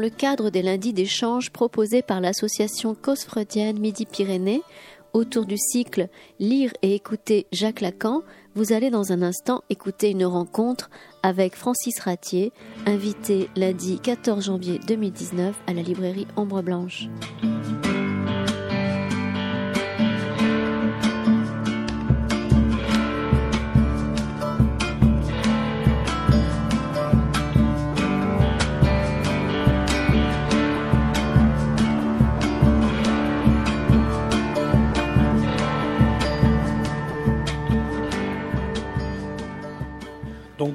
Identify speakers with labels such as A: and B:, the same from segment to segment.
A: Dans le cadre des lundis d'échange proposés par l'association Cause Freudienne Midi-Pyrénées, autour du cycle Lire et écouter Jacques Lacan, vous allez dans un instant écouter une rencontre avec Francis Ratier, invité lundi 14 janvier 2019 à la librairie Ombre Blanche.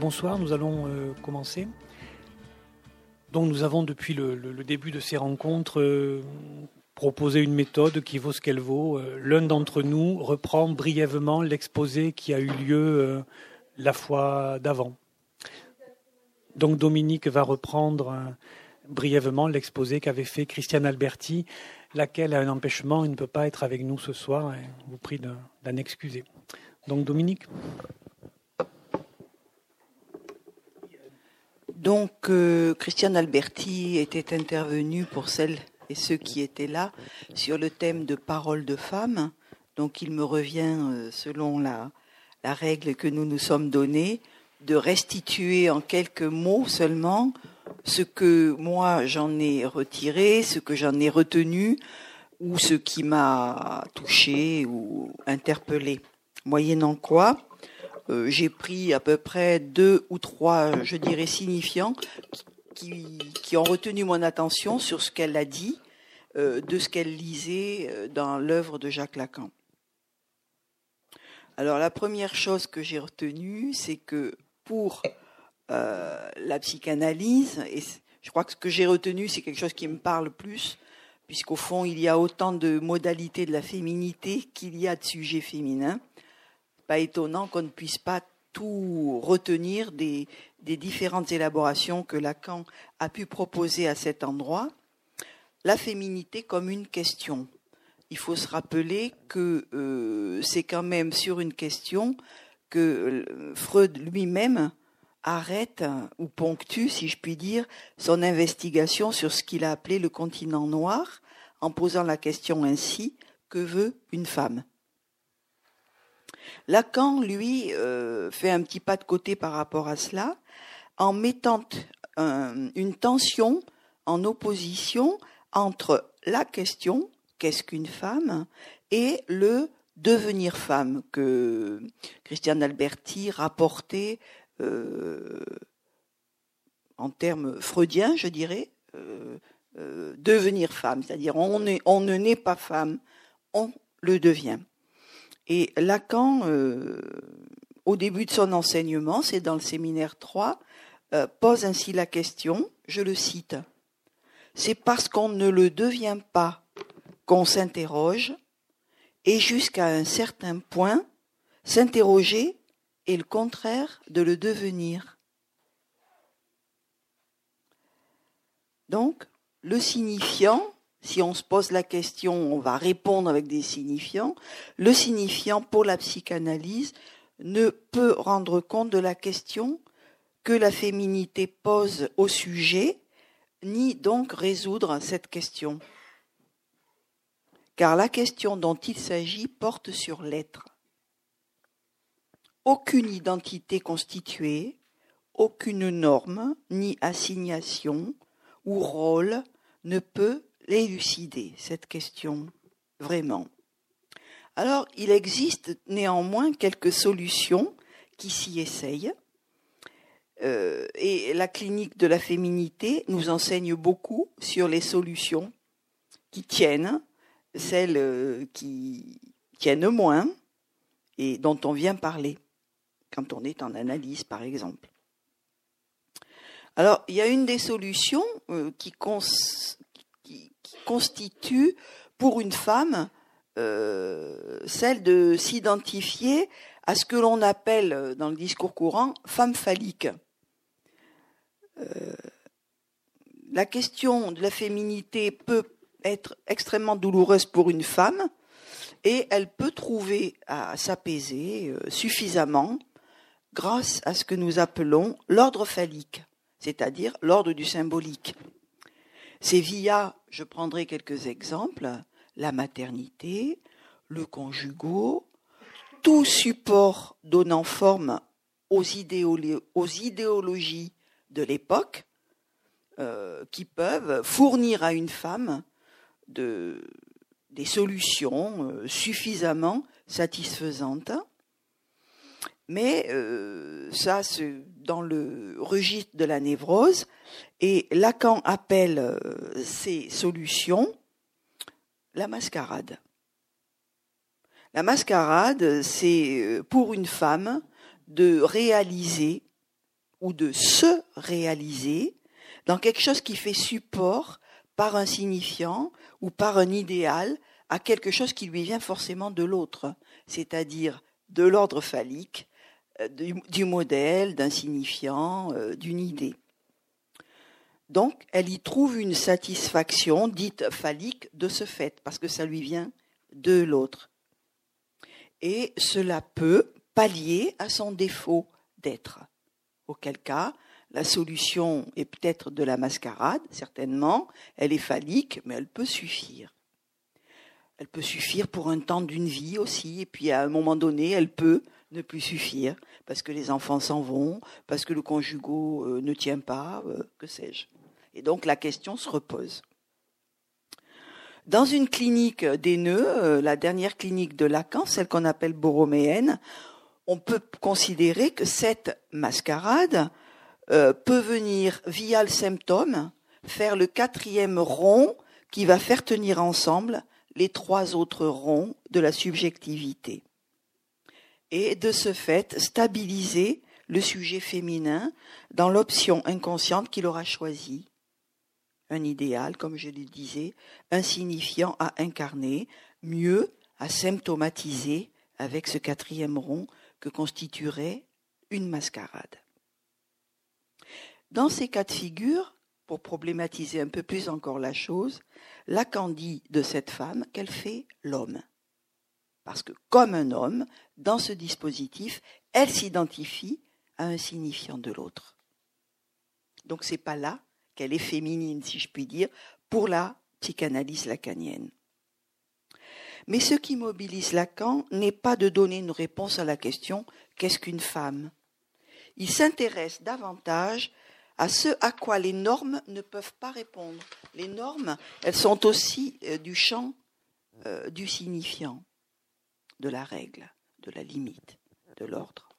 B: Bonsoir, nous allons euh, commencer. Donc nous avons depuis le, début de ces rencontres euh, proposé une méthode qui vaut ce qu'elle vaut. Euh, l'un d'entre nous reprend brièvement l'exposé qui a eu lieu la fois d'avant. Donc Dominique va reprendre brièvement l'exposé qu'avait fait Christiane Alberti, laquelle a un empêchement et ne peut pas être avec nous ce soir. Et vous prie d'en excuser. Donc Dominique.
C: Donc, euh, Christiane Alberti était intervenue pour celles et ceux qui étaient là sur le thème de parole de femme. Donc, il me revient, euh, selon la, la règle que nous nous sommes donnée, de restituer en quelques mots seulement ce que moi j'en ai retiré, ce que j'en ai retenu, ou ce qui m'a touché ou interpellé. Moyennant quoi, euh, j'ai pris à peu près deux ou trois, je dirais, signifiants qui, ont retenu mon attention sur ce qu'elle a dit, euh, de ce qu'elle lisait euh, dans l'œuvre de Jacques Lacan. Alors la première chose que j'ai retenue, c'est que pour la psychanalyse, et je crois que ce que j'ai retenu, c'est quelque chose qui me parle plus, puisqu'au fond, il y a autant de modalités de la féminité qu'il y a de sujets féminins pas étonnant qu'on ne puisse pas tout retenir des, différentes élaborations que Lacan a pu proposer à cet endroit. La féminité comme une question. Il faut se rappeler que euh, c'est quand même sur une question que euh, Freud lui-même arrête ou ponctue, si je puis dire, son investigation sur ce qu'il a appelé le continent noir, en posant la question ainsi que veut une femme? Lacan, lui, euh, fait un petit pas de côté par rapport à cela, en mettant une tension en opposition entre la question qu'est-ce qu'une femme et le devenir femme que Christiane Alberti rapportait euh, en termes freudiens, je dirais, euh, devenir femme, c'est-à-dire on, on ne naît pas femme, on le devient. Et Lacan, euh, au début de son enseignement, c'est dans le séminaire 3, euh, pose ainsi la question, je le cite, c'est parce qu'on ne le devient pas qu'on s'interroge, et jusqu'à un certain point, s'interroger est le contraire de le devenir. Donc, le signifiant si on se pose la question, on va répondre avec des signifiants. Le signifiant pour la psychanalyse ne peut rendre compte de la question que la féminité pose au sujet, ni donc résoudre cette question. Car la question dont il s'agit porte sur l'être. Aucune identité constituée, aucune norme, ni assignation ou rôle ne peut l'élucider, cette question, vraiment. Alors, il existe néanmoins quelques solutions qui s'y essayent. Euh, et la clinique de la féminité nous enseigne beaucoup sur les solutions qui tiennent, celles euh, qui tiennent moins et dont on vient parler quand on est en analyse, par exemple. Alors, il y a une des solutions euh, qui, constitue pour une femme euh, celle de s'identifier à ce que l'on appelle euh, dans le discours courant femme phallique. Euh, la question de la féminité peut être extrêmement douloureuse pour une femme et elle peut trouver à s'apaiser suffisamment grâce à ce que nous appelons l'ordre phallique, c'est-à-dire l'ordre du symbolique. C'est via, je prendrai quelques exemples, la maternité, le conjugot, tout support donnant forme aux, idéologies de l'époque, euh, qui peuvent fournir à une femme de, des solutions euh, suffisamment satisfaisantes. Mais euh, ça, c'est dans le registre de la névrose. Et Lacan appelle ces solutions la mascarade. La mascarade, c'est pour une femme de réaliser ou de se réaliser dans quelque chose qui fait support par un signifiant ou par un idéal à quelque chose qui lui vient forcément de l'autre, c'est-à-dire de l'ordre phallique, euh, du, modèle, d'un signifiant, euh, d'une idée. Donc, elle y trouve une satisfaction dite phallique de ce fait, parce que ça lui vient de l'autre. Et cela peut pallier à son défaut d'être. Auquel cas, la solution est peut-être de la mascarade, certainement, elle est phallique, mais elle peut suffire. Elle peut suffire pour un temps d'une vie aussi, et puis à un moment donné, elle peut ne plus suffire, parce que les enfants s'en vont, parce que le conjugot euh, ne tient pas, euh, que sais-je. Et donc la question se repose. Dans une clinique des nœuds, euh, la dernière clinique de Lacan, celle qu'on appelle boroméenne, on peut considérer que cette mascarade euh, peut venir via le symptôme faire le quatrième rond qui va faire tenir ensemble les trois autres ronds de la subjectivité. Et de ce fait, stabiliser le sujet féminin dans l'option inconsciente qu'il aura choisie. Un idéal, comme je le disais, insignifiant à incarner, mieux à symptomatiser avec ce quatrième rond que constituerait une mascarade. Dans ces cas de figure, pour problématiser un peu plus encore la chose, Lacan dit de cette femme qu'elle fait l'homme. Parce que comme un homme, dans ce dispositif, elle s'identifie à un signifiant de l'autre. Donc c'est pas là qu'elle est féminine, si je puis dire, pour la psychanalyse lacanienne. Mais ce qui mobilise Lacan n'est pas de donner une réponse à la question qu'est-ce qu'une femme? Il s'intéresse davantage à ce à quoi les normes ne peuvent pas répondre. Les normes, elles sont aussi euh, du champ euh, du signifiant, de la règle, de la limite, de l'ordre.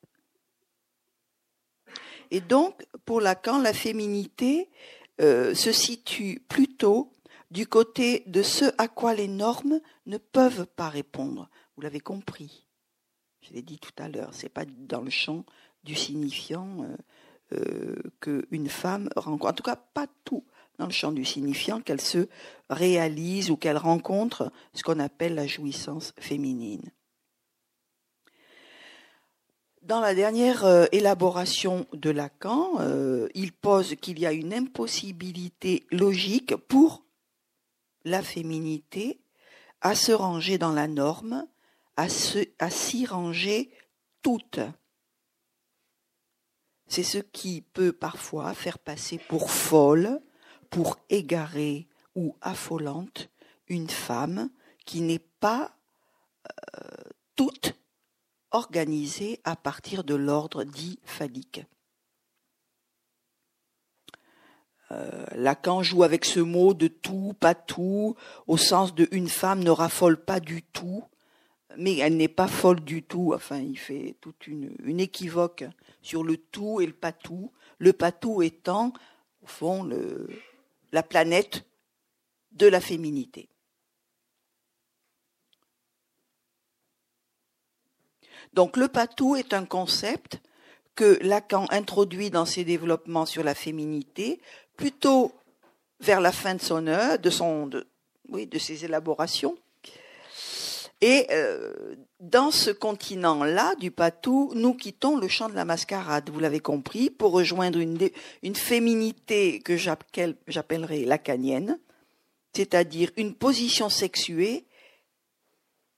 C: Et donc, pour Lacan, la féminité euh, se situe plutôt du côté de ce à quoi les normes ne peuvent pas répondre. Vous l'avez compris. Je l'ai dit tout à l'heure, c'est pas dans le champ du signifiant euh, euh, qu'une femme rencontre, en tout cas pas tout dans le champ du signifiant, qu'elle se réalise ou qu'elle rencontre ce qu'on appelle la jouissance féminine. Dans la dernière euh, élaboration de Lacan, il pose qu'il y a une impossibilité logique pour la féminité à se ranger dans la norme, à, s'y ranger toute. C'est ce qui peut parfois faire passer pour folle, pour égarée ou affolante une femme qui n'est pas euh, toute organisée à partir de l'ordre dit phallique. Euh, Lacan joue avec ce mot de tout, pas tout, au sens de une femme ne raffole pas du tout, mais elle n'est pas folle du tout. Enfin, il fait toute une, équivoque sur le tout et le pas tout. Le pas tout étant, au fond, la planète de la féminité. Donc le patou est un concept que Lacan introduit dans ses développements sur la féminité plutôt vers la fin de son œuvre, de ses élaborations. Et euh, dans ce continent-là du Patou, nous quittons le champ de la mascarade, vous l'avez compris, pour rejoindre une, une féminité que j'appellerai lacanienne, c'est-à-dire une position sexuée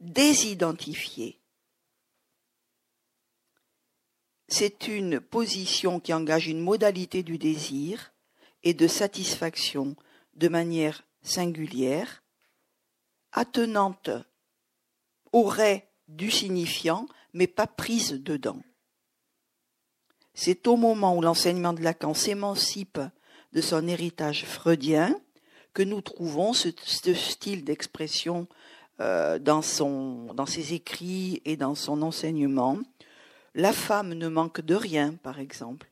C: désidentifiée. C'est une position qui engage une modalité du désir et de satisfaction de manière singulière, attenante aurait du signifiant, mais pas prise dedans. C'est au moment où l'enseignement de Lacan s'émancipe de son héritage freudien que nous trouvons ce, style d'expression euh, dans ses écrits et dans son enseignement. La femme ne manque de rien, par exemple.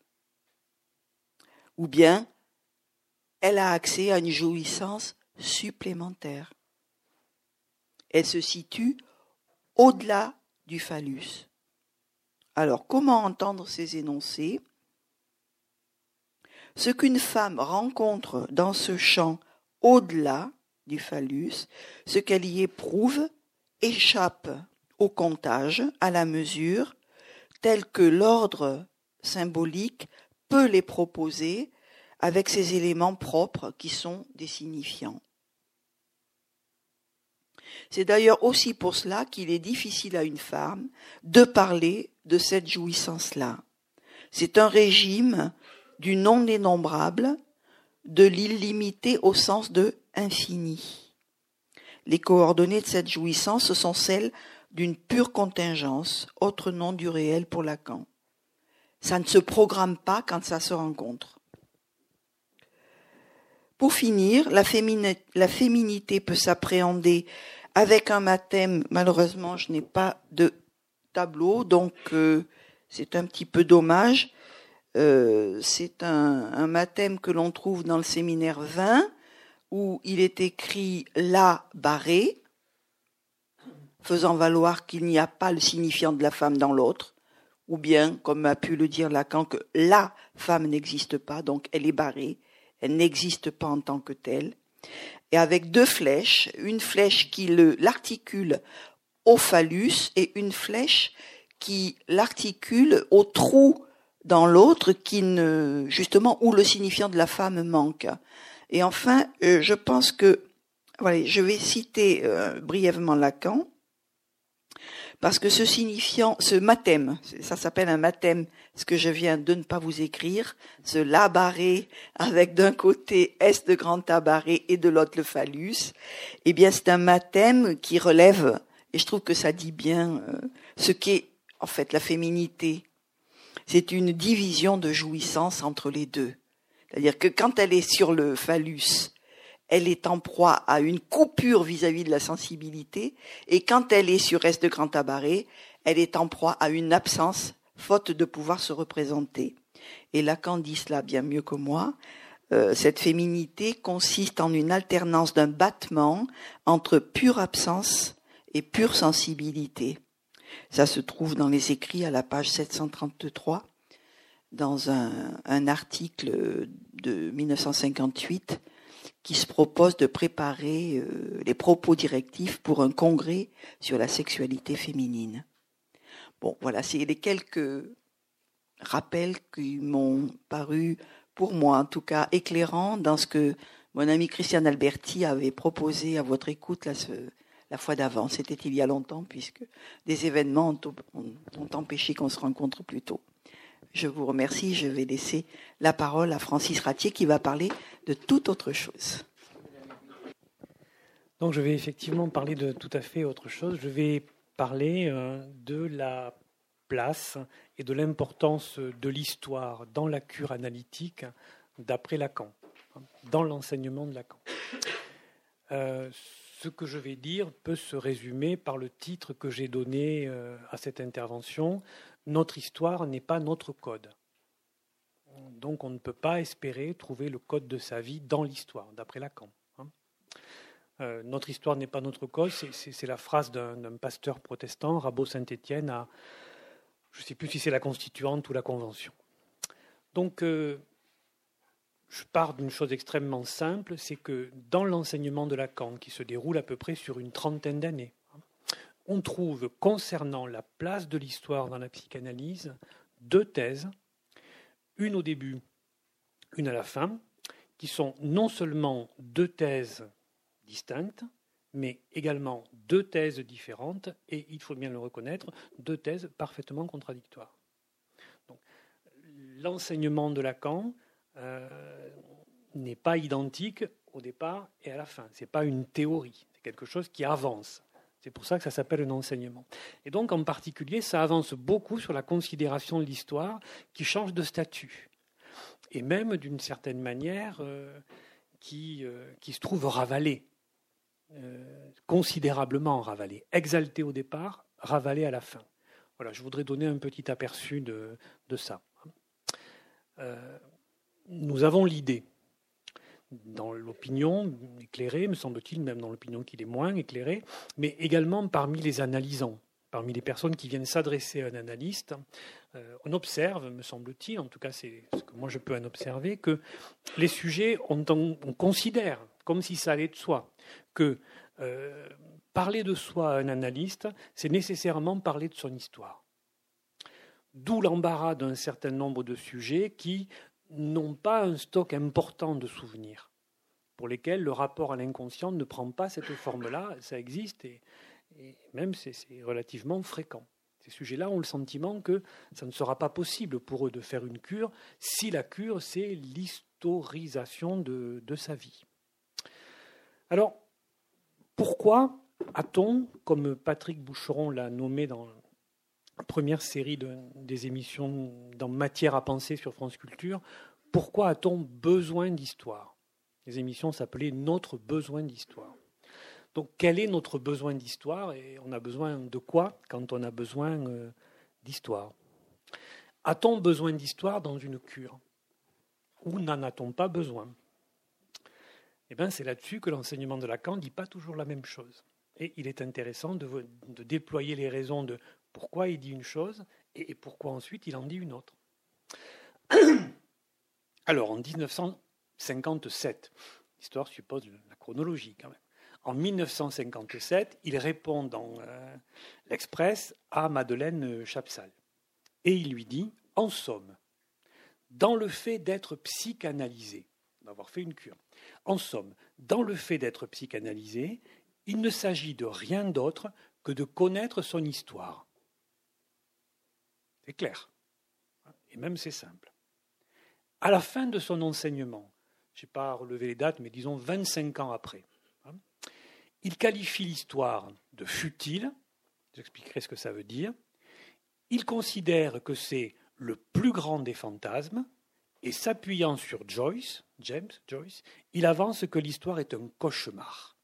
C: Ou bien, elle a accès à une jouissance supplémentaire. Elle se situe au-delà du phallus. Alors, comment entendre ces énoncés? Ce qu'une femme rencontre dans ce champ au-delà du phallus, ce qu'elle y éprouve, échappe au comptage, à la mesure, tel que l'ordre symbolique peut les proposer avec ces éléments propres qui sont des signifiants. C'est d'ailleurs aussi pour cela qu'il est difficile à une femme de parler de cette jouissance-là. C'est un régime du non dénombrable, de l'illimité au sens de infini. Les coordonnées de cette jouissance sont celles d'une pure contingence, autre nom du réel pour Lacan. Ça ne se programme pas quand ça se rencontre. Pour finir, la, féminité peut s'appréhender avec un mathème. Malheureusement, je n'ai pas de tableau, donc euh, c'est un petit peu dommage. Euh, c'est un, un mathème que l'on trouve dans le séminaire 20, où il est écrit la barré, faisant valoir qu'il n'y a pas le signifiant de la femme dans l'autre, ou bien, comme a pu le dire Lacan, que la femme n'existe pas, donc elle est barrée, elle n'existe pas en tant que telle et avec deux flèches, une flèche qui l'articule au phallus et une flèche qui l'articule au trou dans l'autre qui ne justement où le signifiant de la femme manque. Et enfin, euh, je pense que voilà, je vais citer euh, brièvement Lacan parce que ce signifiant, ce mathème, ça s'appelle un mathème, ce que je viens de ne pas vous écrire, ce labaré avec d'un côté S de grand tabaret et de l'autre le phallus, eh bien c'est un mathème qui relève, et je trouve que ça dit bien euh, ce qu'est en fait la féminité. C'est une division de jouissance entre les deux. C'est-à-dire que quand elle est sur le phallus, elle est en proie à une coupure vis-à-vis de la sensibilité, et quand elle est sur S de grand tabaret, elle est en proie à une absence, faute de pouvoir se représenter. Et Lacan dit cela bien mieux que moi. Euh, cette féminité consiste en une alternance d'un battement entre pure absence et pure sensibilité. Ça se trouve dans les écrits à la page 733, dans un, un article de 1958 qui se propose de préparer euh, les propos directifs pour un congrès sur la sexualité féminine. Bon, voilà, c'est les quelques rappels qui m'ont paru, pour moi en tout cas, éclairants dans ce que mon ami Christian Alberti avait proposé à votre écoute la, fois d'avant. C'était il y a longtemps, puisque des événements ont empêché qu'on se rencontre plus tôt. Je vous remercie. Je vais laisser la parole à Francis Ratier qui va parler de toute autre chose.
B: Donc je vais effectivement parler de tout à fait autre chose. Je vais parler euh, de la place et de l'importance de l'histoire dans la cure analytique d'après Lacan, dans l'enseignement de Lacan. Euh, ce que je vais dire peut se résumer par le titre que j'ai donné euh, à cette intervention, notre histoire n'est pas notre code. Donc on ne peut pas espérer trouver le code de sa vie dans l'histoire, d'après Lacan. Hein. Euh, notre histoire n'est pas notre code, c'est la phrase d'un pasteur protestant, Rabot Saint-Étienne, à, je ne sais plus si c'est la constituante ou la convention. Donc euh, je pars d'une chose extrêmement simple, c'est que dans l'enseignement de Lacan, qui se déroule à peu près sur une trentaine d'années, on trouve concernant la place de l'histoire dans la psychanalyse deux thèses, une au début, une à la fin, qui sont non seulement deux thèses distinctes, mais également deux thèses différentes, et il faut bien le reconnaître, deux thèses parfaitement contradictoires. l'enseignement de Lacan n'est pas identique au départ et à la fin. Ce n'est pas une théorie, c'est quelque chose qui avance. C'est pour ça que ça s'appelle un enseignement. Et donc, en particulier, ça avance beaucoup sur la considération de l'histoire qui change de statut. Et même, d'une certaine manière, euh, qui, euh, qui, se trouve ravalée, euh, considérablement ravalée, exaltée au départ, ravalée à la fin. Voilà, je voudrais donner un petit aperçu de ça. nous avons l'idée dans l'opinion éclairée, me semble-t-il, même dans l'opinion qui est moins éclairée, mais également parmi les analysants, parmi les personnes qui viennent s'adresser à un analyste. Euh, on observe, me semble-t-il, en tout cas c'est ce que moi je peux en observer, que les sujets, on, on considère, comme si ça allait de soi, que euh, parler de soi à un analyste, c'est nécessairement parler de son histoire. D'où l'embarras d'un certain nombre de sujets qui n'ont pas un stock important de souvenirs, pour lesquels le rapport à l'inconscient ne prend pas cette forme-là. Ça existe et, même c'est relativement fréquent. Ces sujets-là ont le sentiment que ça ne sera pas possible pour eux de faire une cure si la cure, c'est l'historisation de, sa vie. Alors, pourquoi a-t-on, comme Patrick Boucheron l'a nommé dans première série de, des émissions dans Matière à penser sur France Culture, pourquoi a-t-on besoin d'histoire? Les émissions s'appelaient Notre besoin d'histoire. Donc quel est notre besoin d'histoire et on a besoin de quoi quand on a besoin euh, d'histoire? A-t-on besoin d'histoire dans une cure? Ou n'en a-t-on pas besoin? Eh bien c'est là-dessus que l'enseignement de Lacan ne dit pas toujours la même chose. Et il est intéressant de, déployer les raisons de pourquoi il dit une chose et pourquoi ensuite il en dit une autre. Alors, en 1957, l'histoire suppose la chronologie quand même. En 1957, il répond dans euh, l'Express à Madeleine Chapsal. Et il lui dit, en somme, dans le fait d'être psychanalysé, d'avoir fait une cure, en somme, dans le fait d'être psychanalysé, il ne s'agit de rien d'autre que de connaître son histoire. C'est clair. Et même c'est simple. À la fin de son enseignement, je n'ai pas relevé les dates, mais disons 25 ans après, hein, il qualifie l'histoire de futile, j'expliquerai ce que ça veut dire, il considère que c'est le plus grand des fantasmes, et s'appuyant sur Joyce, James Joyce, il avance que l'histoire est un cauchemar.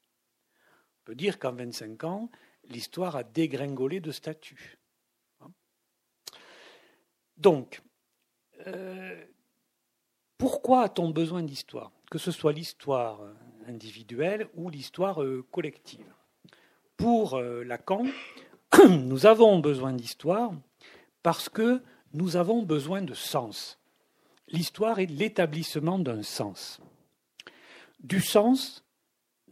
B: On peut dire qu'en 25 ans, l'histoire a dégringolé de statut. Donc, euh, pourquoi a-t-on besoin d'histoire Que ce soit l'histoire individuelle ou l'histoire euh, collective? Pour euh, Lacan, nous avons besoin d'histoire parce que nous avons besoin de sens. L'histoire est l'établissement d'un sens. Du sens,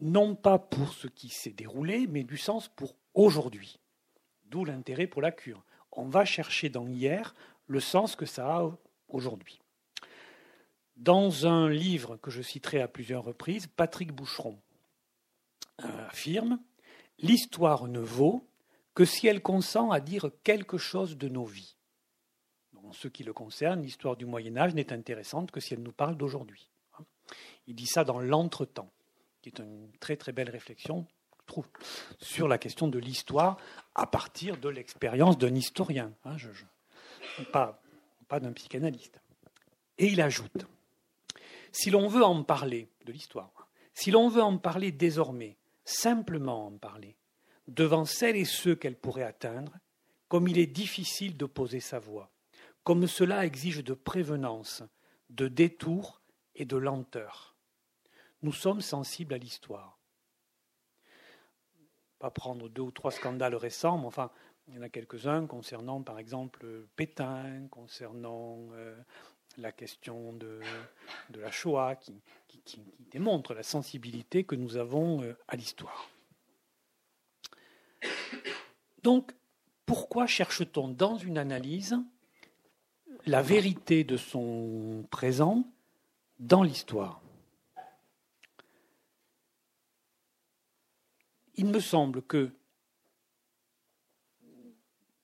B: non pas pour ce qui s'est déroulé, mais du sens pour aujourd'hui. D'où l'intérêt pour la cure. On va chercher dans hier le sens que ça a aujourd'hui. Dans un livre que je citerai à plusieurs reprises, Patrick Boucheron euh, affirme L'histoire ne vaut que si elle consent à dire quelque chose de nos vies. En ce qui le concerne, l'histoire du Moyen Âge n'est intéressante que si elle nous parle d'aujourd'hui. Il dit ça dans l'entretemps, qui est une très très belle réflexion, je trouve, sur la question de l'histoire à partir de l'expérience d'un historien. Hein, je, pas, pas d'un psychanalyste. Et il ajoute, si l'on veut en parler de l'histoire, si l'on veut en parler désormais, simplement en parler, devant celles et ceux qu'elle pourrait atteindre, comme il est difficile de poser sa voix, comme cela exige de prévenance, de détour et de lenteur. Nous sommes sensibles à l'histoire. Pas prendre deux ou trois scandales récents, mais enfin, il y en a quelques-uns concernant, par exemple, Pétain, concernant euh, la question de, la Shoah, qui, qui, démontre la sensibilité que nous avons euh, à l'histoire. Donc, pourquoi cherche-t-on dans une analyse la vérité de son présent dans l'histoire? Il me semble que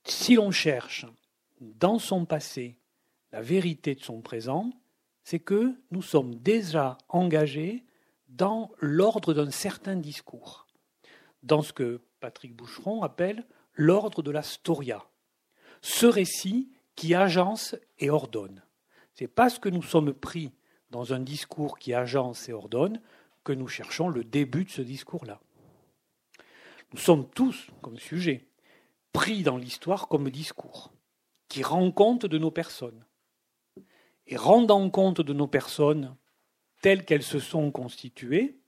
B: si l'on cherche dans son passé la vérité de son présent, c'est que nous sommes déjà engagés dans l'ordre d'un certain discours, dans ce que Patrick Boucheron appelle l'ordre de la storia, ce récit qui agence et ordonne. C'est parce que nous sommes pris dans un discours qui agence et ordonne que nous cherchons le début de ce discours-là. Nous sommes tous, comme sujet, pris dans l'histoire comme discours, qui rend compte de nos personnes. Et rendant compte de nos personnes telles qu'elles se sont constituées,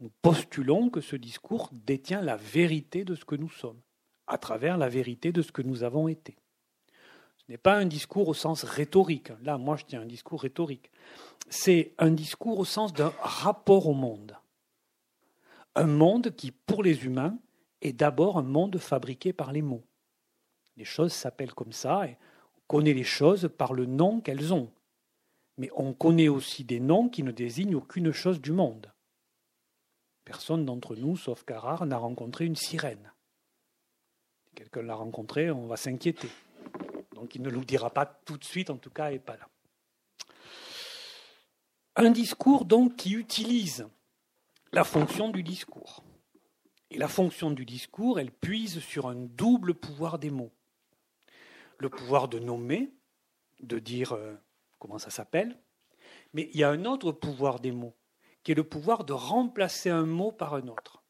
B: nous postulons que ce discours détient la vérité de ce que nous sommes, à travers la vérité de ce que nous avons été. Ce n'est pas un discours au sens rhétorique. Là, moi, je tiens un discours rhétorique. C'est un discours au sens d'un rapport au monde. Un monde qui, pour les humains, est d'abord un monde fabriqué par les mots. Les choses s'appellent comme ça et on connaît les choses par le nom qu'elles ont. Mais on connaît aussi des noms qui ne désignent aucune chose du monde. Personne d'entre nous, sauf Carrare, n'a rencontré une sirène. Si quelqu'un l'a rencontrée, on va s'inquiéter. Donc il ne nous dira pas tout de suite, en tout cas, et pas là. Un discours donc qui utilise la fonction du discours. Et la fonction du discours, elle puise sur un double pouvoir des mots. Le pouvoir de nommer, de dire euh, comment ça s'appelle, mais il y a un autre pouvoir des mots, qui est le pouvoir de remplacer un mot par un autre.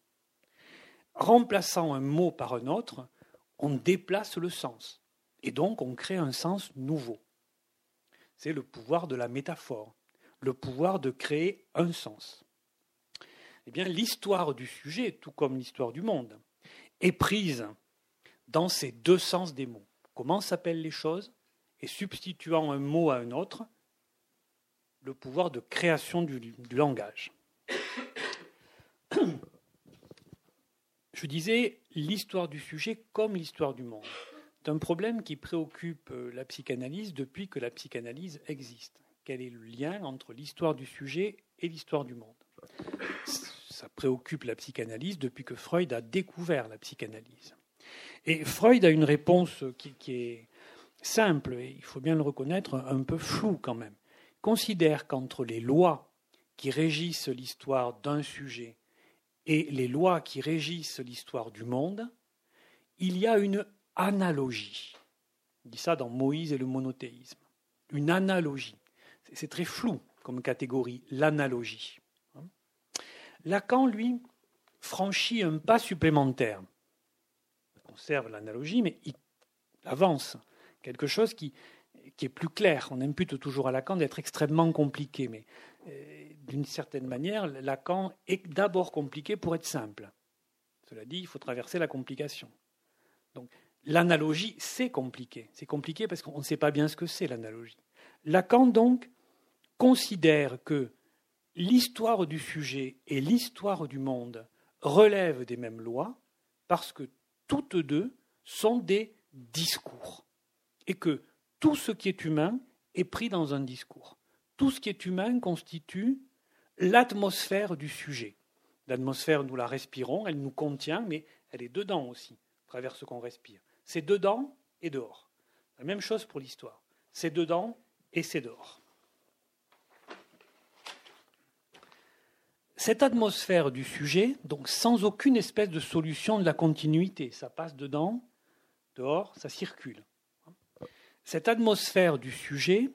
B: Remplaçant un mot par un autre, on déplace le sens, et donc on crée un sens nouveau. C'est le pouvoir de la métaphore, le pouvoir de créer un sens. Eh bien, l'histoire du sujet, tout comme l'histoire du monde, est prise dans ces deux sens des mots. Comment s'appellent les choses Et substituant un mot à un autre, le pouvoir de création du, langage. Je disais l'histoire du sujet comme l'histoire du monde. C'est un problème qui préoccupe euh, la psychanalyse depuis que la psychanalyse existe. Quel est le lien entre l'histoire du sujet et l'histoire du monde? Ça préoccupe la psychanalyse depuis que Freud a découvert la psychanalyse. Et Freud a une réponse qui, est simple, et il faut bien le reconnaître, un peu floue quand même. Il considère qu'entre les lois qui régissent l'histoire d'un sujet et les lois qui régissent l'histoire du monde, il y a une analogie. Il dit ça dans Moïse et le monothéisme. Une analogie. C'est très flou comme catégorie, l'analogie. Lacan, lui, franchit un pas supplémentaire. Il conserve l'analogie, mais il avance. Quelque chose qui, est plus clair. On impute toujours à Lacan d'être extrêmement compliqué, mais euh, d'une certaine manière, Lacan est d'abord compliqué pour être simple. Cela dit, il faut traverser la complication. Donc, l'analogie, c'est compliqué. C'est compliqué parce qu'on ne sait pas bien ce que c'est l'analogie. Lacan, donc, considère que l'histoire du sujet et l'histoire du monde relèvent des mêmes lois parce que toutes deux sont des discours et que tout ce qui est humain est pris dans un discours. Tout ce qui est humain constitue l'atmosphère du sujet. L'atmosphère, nous la respirons, elle nous contient, mais elle est dedans aussi, à travers ce qu'on respire. C'est dedans et dehors. La même chose pour l'histoire. C'est dedans et c'est dehors. Cette atmosphère du sujet, donc sans aucune espèce de solution de la continuité, ça passe dedans, dehors, ça circule. Cette atmosphère du sujet,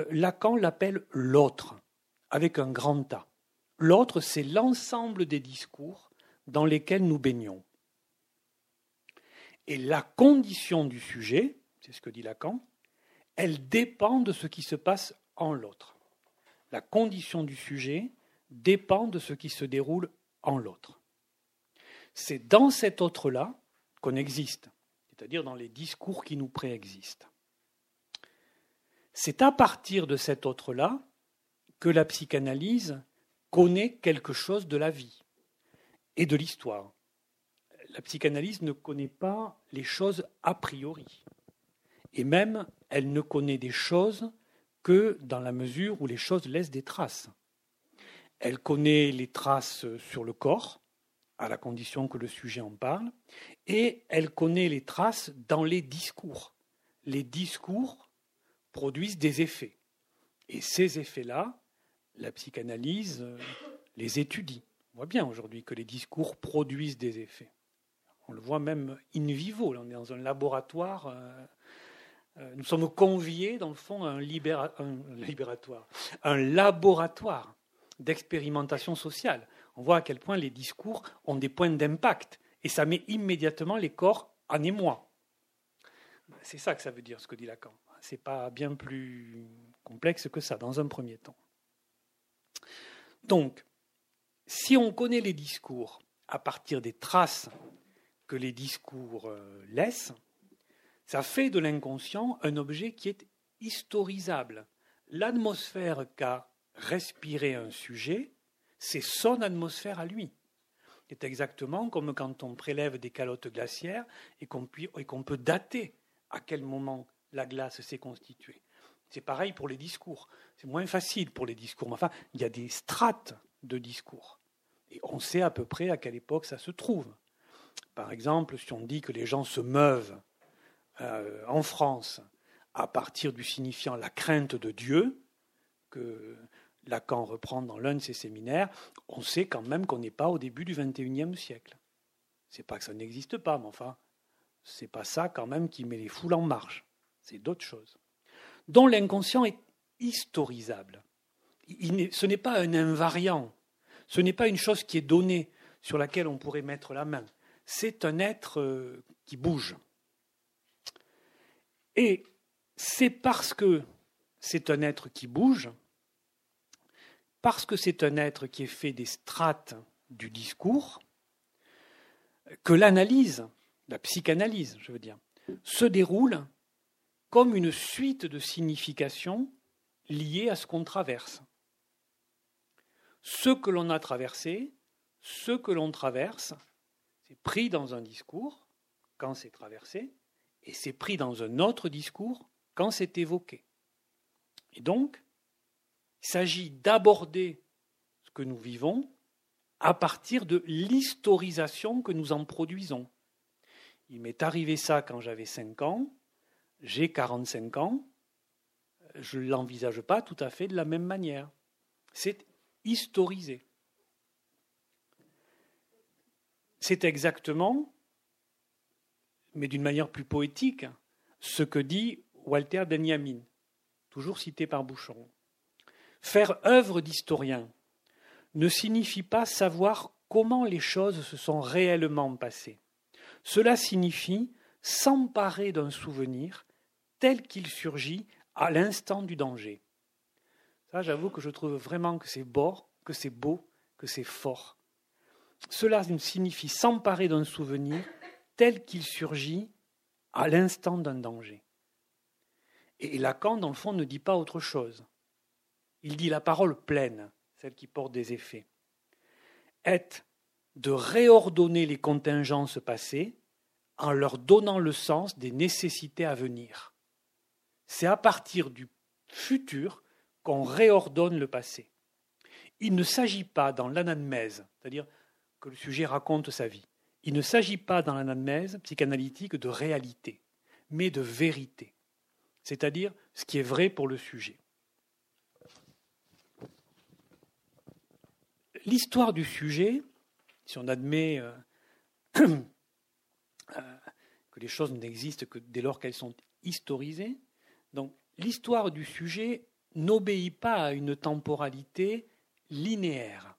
B: euh, Lacan l'appelle l'autre, avec un grand A. L'autre, c'est l'ensemble des discours dans lesquels nous baignons. Et la condition du sujet, c'est ce que dit Lacan, elle dépend de ce qui se passe en l'autre. La condition du sujet, dépend de ce qui se déroule en l'autre. C'est dans cet autre-là qu'on existe, c'est-à-dire dans les discours qui nous préexistent. C'est à partir de cet autre-là que la psychanalyse connaît quelque chose de la vie et de l'histoire. La psychanalyse ne connaît pas les choses a priori. Et même, elle ne connaît des choses que dans la mesure où les choses laissent des traces. Elle connaît les traces sur le corps, à la condition que le sujet en parle, et elle connaît les traces dans les discours. Les discours produisent des effets. Et ces effets-là, la psychanalyse euh, les étudie. On voit bien aujourd'hui que les discours produisent des effets. On le voit même in vivo. on est dans un laboratoire. Euh, euh, nous sommes conviés, dans le fond, à un libératoire, un laboratoire d'expérimentation sociale. On voit à quel point les discours ont des points d'impact. Et ça met immédiatement les corps en émoi. C'est ça que ça veut dire, ce que dit Lacan. Ce n'est pas bien plus complexe que ça, dans un premier temps. Donc, si on connaît les discours à partir des traces que les discours euh, laissent, ça fait de l'inconscient un objet qui est historisable. L'atmosphère qu'a respiré un sujet, c'est son atmosphère à lui. C'est exactement comme quand on prélève des calottes glaciaires et qu'on peut dater à quel moment la glace s'est constituée. C'est pareil pour les discours. C'est moins facile pour les discours. Mais enfin, il y a des strates de discours. Et on sait à peu près à quelle époque ça se trouve. Par exemple, si on dit que les gens se meuvent euh, en France à partir du signifiant la crainte de Dieu, que Lacan reprend dans l'un de ses séminaires, on sait quand même qu'on n'est pas au début du XXIe siècle. C'est pas que ça n'existe pas, mais enfin, c'est pas ça quand même qui met les foules en marche. C'est d'autres choses. Dont l'inconscient est historisable. ce n'est pas un invariant. Ce n'est pas une chose qui est donnée sur laquelle on pourrait mettre la main. C'est un être euh, qui bouge. Et c'est parce que c'est un être qui bouge, parce que c'est un être qui est fait des strates du discours, que l'analyse, la psychanalyse, je veux dire, se déroule comme une suite de significations liées à ce qu'on traverse. Ce que l'on a traversé, ce que l'on traverse, c'est pris dans un discours quand c'est traversé, et c'est pris dans un autre discours quand c'est évoqué. Et donc, il s'agit d'aborder ce que nous vivons à partir de l'historisation que nous en produisons. Il m'est arrivé ça quand j'avais 5 ans, j'ai 45 ans, je ne l'envisage pas tout à fait de la même manière. C'est historisé. C'est exactement mais d'une manière plus poétique, ce que dit Walter Benjamin, toujours cité par Boucheron. Faire œuvre d'historien ne signifie pas savoir comment les choses se sont réellement passées. Cela signifie s'emparer d'un souvenir tel qu'il surgit à l'instant du danger. Ça, j'avoue que je trouve vraiment que c'est beau, que c'est beau, que c'est fort. Cela signifie s'emparer d'un souvenir tel qu'il surgit à l'instant d'un danger. Et Lacan, dans le fond, ne dit pas autre chose. Il dit la parole pleine, celle qui porte des effets, est de réordonner les contingences passées en leur donnant le sens des nécessités à venir. C'est à partir du futur qu'on réordonne le passé. Il ne s'agit pas dans l'anamnèse, c'est-à-dire que le sujet raconte sa vie, il ne s'agit pas dans l'anamnèse psychanalytique de réalité, mais de vérité, c'est-à-dire ce qui est vrai pour le sujet. L'histoire du sujet, si on admet euh, euh, que les choses n'existent que dès lors qu'elles sont historisées, donc l'histoire du sujet n'obéit pas à une temporalité linéaire.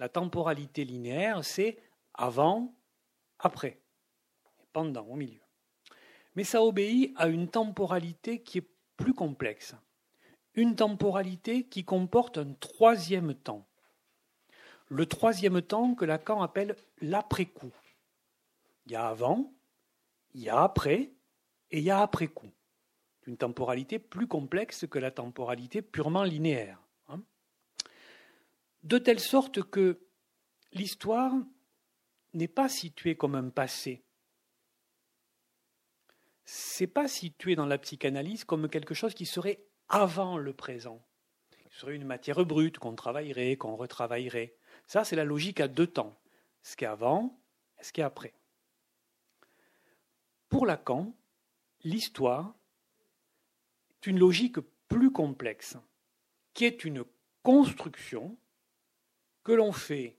B: La temporalité linéaire, c'est avant, après, pendant, au milieu. Mais ça obéit à une temporalité qui est plus complexe, une temporalité qui comporte un troisième temps. Le troisième temps que Lacan appelle l'après-coup. Il y a avant, il y a après, et il y a après-coup. Une temporalité plus complexe que la temporalité purement linéaire. Hein. De telle sorte que l'histoire n'est pas situé comme un passé. C'est pas situé dans la psychanalyse comme quelque chose qui serait avant le présent. Ce serait une matière brute qu'on travaillerait, qu'on retravaillerait. Ça, c'est la logique à deux temps. Ce qui est avant et ce qui est après. Pour Lacan, l'histoire une logique plus complexe, qui est une construction que l'on fait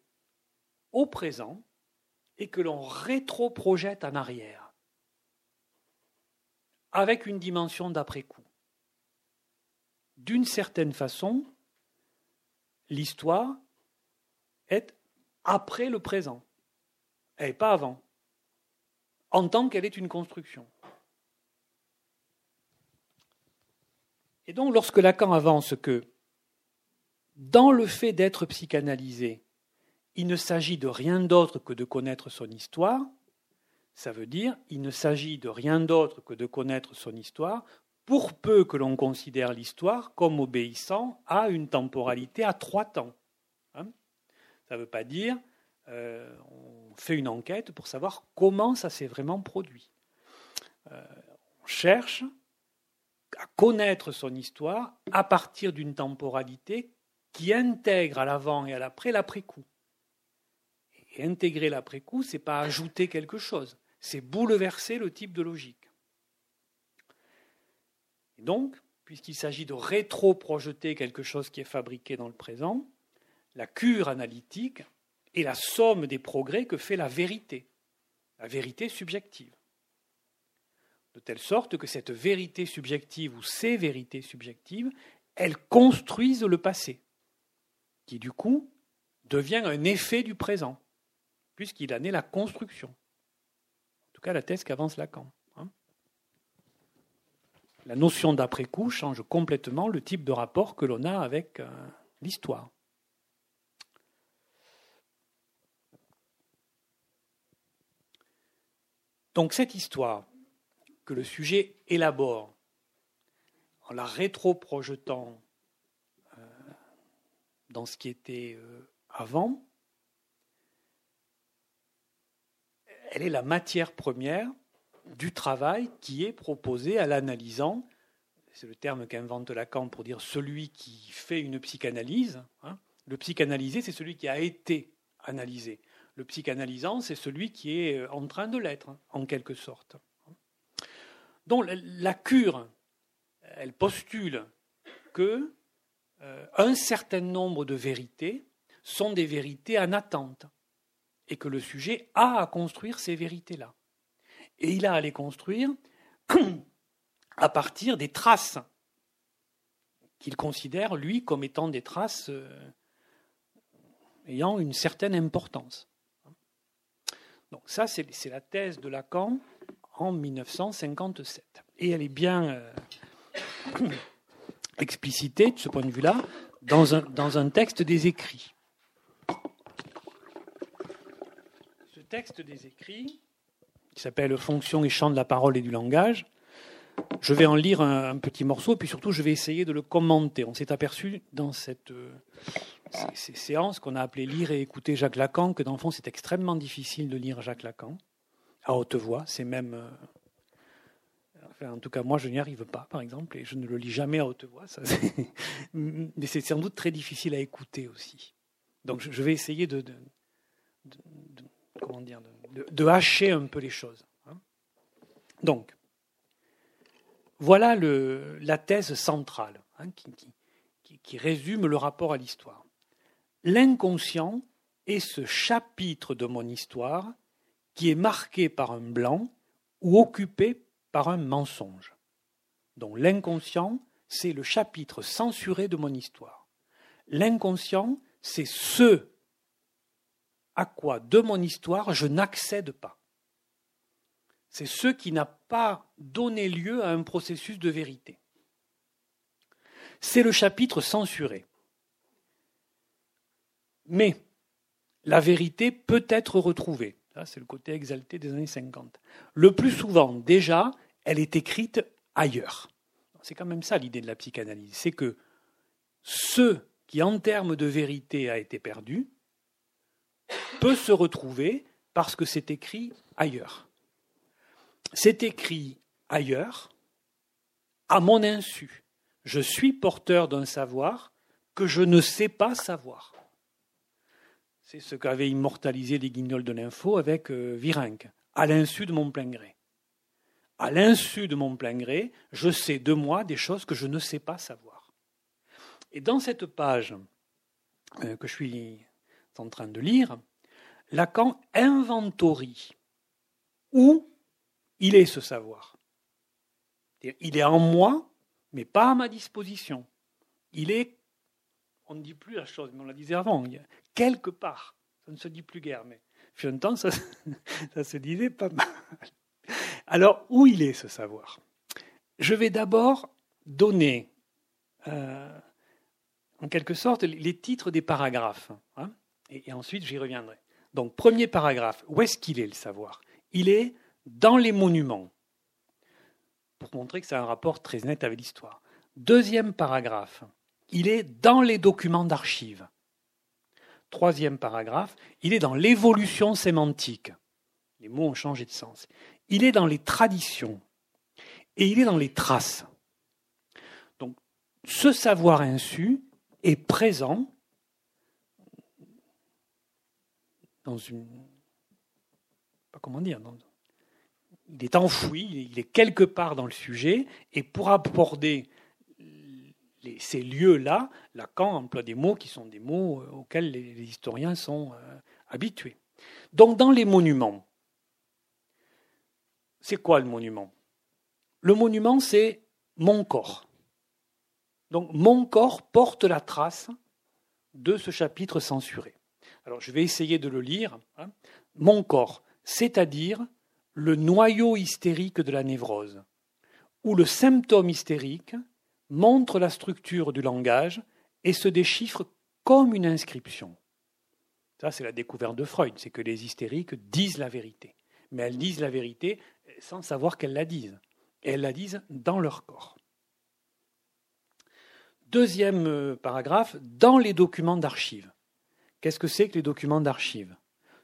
B: au présent et que l'on rétro-projette en arrière, avec une dimension d'après-coup. D'une certaine façon, l'histoire est après le présent, et pas avant, en tant qu'elle est une construction. Et donc, lorsque Lacan avance que, dans le fait d'être psychanalysé, il ne s'agit de rien d'autre que de connaître son histoire, ça veut dire il ne s'agit de rien d'autre que de connaître son histoire, pour peu que l'on considère l'histoire comme obéissant à une temporalité à trois temps. Ça ne veut pas dire euh, on fait une enquête pour savoir comment ça s'est vraiment produit. Euh, on cherche à connaître son histoire à partir d'une temporalité qui intègre à l'avant et à l'après l'après-coup. Et intégrer l'après-coup, ce n'est pas ajouter quelque chose, c'est bouleverser le type de logique. Et donc, puisqu'il s'agit de rétro-projeter quelque chose qui est fabriqué dans le présent, la cure analytique est la somme des progrès que fait la vérité, la vérité subjective. De telle sorte que cette vérité subjective ou ces vérités subjectives, elles construisent le passé, qui du coup devient un effet du présent puisqu'il en est la construction. En tout cas, la thèse qu'avance Lacan. Hein. la notion d'après-coup change complètement le type de rapport que l'on a avec euh, l'histoire. Donc cette histoire que le sujet élabore en la rétro-projetant euh, dans ce qui était euh, avant, elle est la matière première du travail qui est proposé à l'analysant. C'est le terme qu'invente Lacan pour dire celui qui fait une psychanalyse. Hein. Le psychanalysé, c'est celui qui a été analysé. Le psychanalysant, c'est celui qui est euh, en train de l'être, en quelque sorte. Donc la cure, elle postule que euh, un certain nombre de vérités sont des vérités en attente et que le sujet a à construire ces vérités-là. Et il a à les construire à partir des traces qu'il considère, lui, comme étant des traces euh, ayant une certaine importance. Donc ça, c'est la thèse de Lacan en 1957. Et elle est bien euh, explicitée, de ce point de vue-là, dans un, dans un texte des écrits. texte des écrits, qui s'appelle Fonction et chant de la parole et du langage. Je vais en lire un, petit morceau, puis surtout je vais essayer de le commenter. On s'est aperçu dans cette, euh, ces, séances qu'on a appelées lire et écouter Jacques Lacan que dans le fond c'est extrêmement difficile de lire Jacques Lacan à haute voix. C'est même, euh, enfin, en tout cas moi je n'y arrive pas par exemple, et je ne le lis jamais à haute voix. mais c'est sans doute très difficile à écouter aussi. Donc je, vais essayer de, comment dire, de, hacher un peu les choses. Hein. Donc, voilà le, la thèse centrale hein, qui résume le rapport à l'histoire. L'inconscient est ce chapitre de mon histoire qui est marqué par un blanc ou occupé par un mensonge. Donc l'inconscient, c'est le chapitre censuré de mon histoire. L'inconscient, c'est ce à quoi, de mon histoire, je n'accède pas. C'est ce qui n'a pas donné lieu à un processus de vérité. C'est le chapitre censuré. Mais la vérité peut être retrouvée. c'est le côté exalté des années 50. Le plus souvent, déjà, elle est écrite ailleurs. C'est quand même ça l'idée de la psychanalyse. C'est que ce qui, en termes de vérité, a été perdu, peut se retrouver parce que c'est écrit ailleurs. C'est écrit ailleurs, à mon insu. Je suis porteur d'un savoir que je ne sais pas savoir. C'est ce qu'avaient immortalisé les guignols de l'info avec euh, Virenque, à l'insu de mon plein gré. à l'insu de mon plein gré, je sais de moi des choses que je ne sais pas savoir. Et dans cette page euh, que je suis en train de lire, Lacan inventorie où il est ce savoir. Il est en moi, mais pas à ma disposition. Il est, on ne dit plus la chose, mais on la disait avant, quelque part. Ça ne se dit plus guère, mais fut un temps, ça, ça se disait pas mal. Alors, où il est ce savoir? Je vais d'abord donner, euh, en quelque sorte, les titres des paragraphes, hein, et, ensuite j'y reviendrai. Donc, premier paragraphe, où est-ce qu'il est le savoir? Il est dans les monuments, pour montrer que c'est un rapport très net avec l'histoire. Deuxième paragraphe, il est dans les documents d'archives. Troisième paragraphe, il est dans l'évolution sémantique. Les mots ont changé de sens il est dans les traditions et il est dans les traces. Donc, ce savoir insu est présent dans une. Pas comment dire. il est enfoui, il est quelque part dans le sujet, et pour aborder ces lieux-là, Lacan emploie des mots qui sont des mots euh, auxquels les, historiens sont euh, habitués. Donc, dans les monuments, c'est quoi le monument? Le monument, c'est mon corps. Donc mon corps porte la trace de ce chapitre censuré. Alors je vais essayer de le lire. Hein. Mon corps, c'est-à-dire le noyau hystérique de la névrose, où le symptôme hystérique montre la structure du langage et se déchiffre comme une inscription. Ça, c'est la découverte de Freud, c'est que les hystériques disent la vérité. Mais elles disent la vérité sans savoir qu'elles la disent. Elles la disent dans leur corps. Deuxième euh, paragraphe, dans les documents d'archives. Qu'est-ce que c'est que les documents d'archives?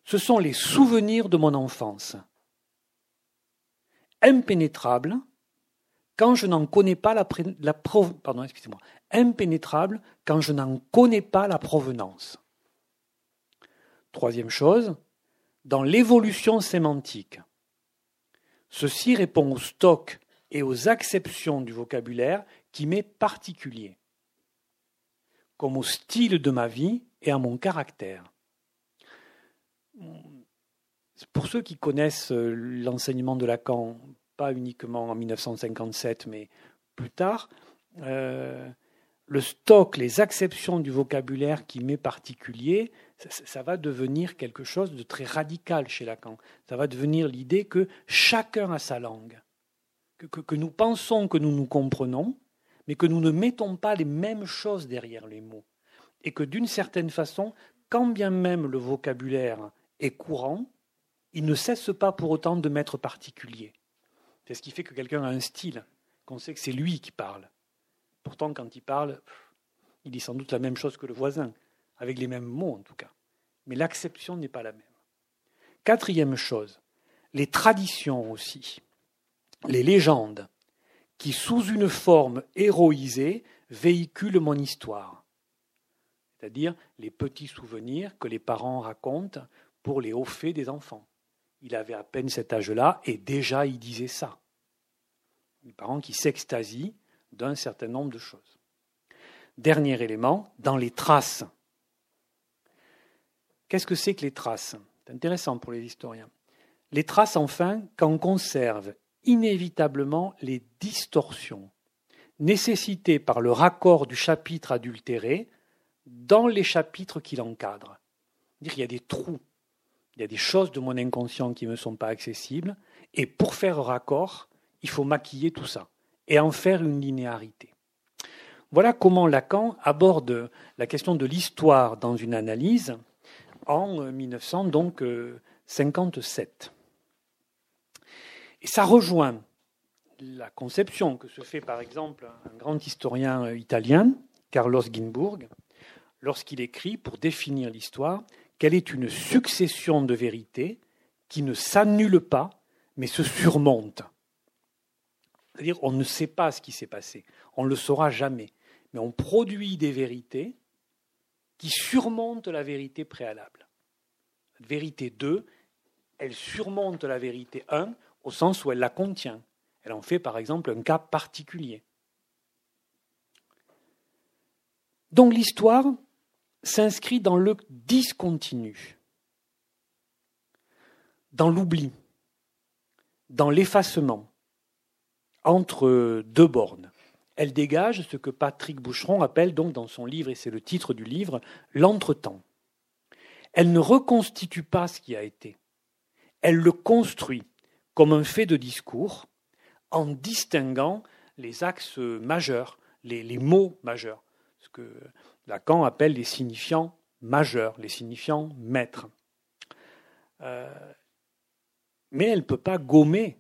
B: Ce sont les souvenirs de mon enfance. Impénétrables quand je n'en connais pas la, la impénétrables quand je n'en connais pas la provenance. Troisième chose, dans l'évolution sémantique. Ceci répond au stock et aux acceptions du vocabulaire qui m'est particulier, comme au style de ma vie et à mon caractère. Pour ceux qui connaissent euh, l'enseignement de Lacan, pas uniquement en 1957, mais plus tard, euh, le stock, les acceptions du vocabulaire qui m'est particulier, ça, va devenir quelque chose de très radical chez Lacan. Ça va devenir l'idée que chacun a sa langue, que, nous pensons que nous nous comprenons, mais que nous ne mettons pas les mêmes choses derrière les mots. Et que d'une certaine façon, quand bien même le vocabulaire est courant, il ne cesse pas pour autant de m'être particulier. C'est ce qui fait que quelqu'un a un style, qu'on sait que c'est lui qui parle. Pourtant, quand il parle, il dit sans doute la même chose que le voisin, avec les mêmes mots en tout cas. Mais l'acception n'est pas la même. Quatrième chose, les traditions aussi, les légendes, qui sous une forme héroïsée véhiculent mon histoire. C'est-à-dire les petits souvenirs que les parents racontent pour les hauts faits des enfants. Il avait à peine cet âge-là et déjà il disait ça. Les parents qui s'extasient d'un certain nombre de choses. Dernier élément, dans les traces. Qu'est-ce que c'est que les traces? C'est intéressant pour les historiens. Les traces, enfin, qu'en conservent inévitablement les distorsions nécessitées par le raccord du chapitre adultéré dans les chapitres qui l'encadrent. Il y a des trous, il y a des choses de mon inconscient qui ne me sont pas accessibles, et pour faire raccord, il faut maquiller tout ça et en faire une linéarité. Voilà comment Lacan aborde la question de l'histoire dans une analyse en 1957. Et ça rejoint la conception que se fait par exemple un grand historien italien, Carlos Ginburg, lorsqu'il écrit pour définir l'histoire qu'elle est une succession de vérités qui ne s'annulent pas mais se surmontent. C'est-à-dire, on ne sait pas ce qui s'est passé. On ne le saura jamais. Mais on produit des vérités qui surmontent la vérité préalable. La vérité 2, elle surmonte la vérité 1 au sens où elle la contient. Elle en fait par exemple un cas particulier. Donc l'histoire s'inscrit dans le discontinu, dans l'oubli, dans l'effacement, entre deux bornes. Elle dégage ce que Patrick Boucheron appelle donc dans son livre, et c'est le titre du livre, l'entretemps. Elle ne reconstitue pas ce qui a été. Elle le construit comme un fait de discours en distinguant les axes majeurs, les, mots majeurs, Lacan appelle les signifiants majeurs, les signifiants maîtres. Euh, mais elle ne peut pas gommer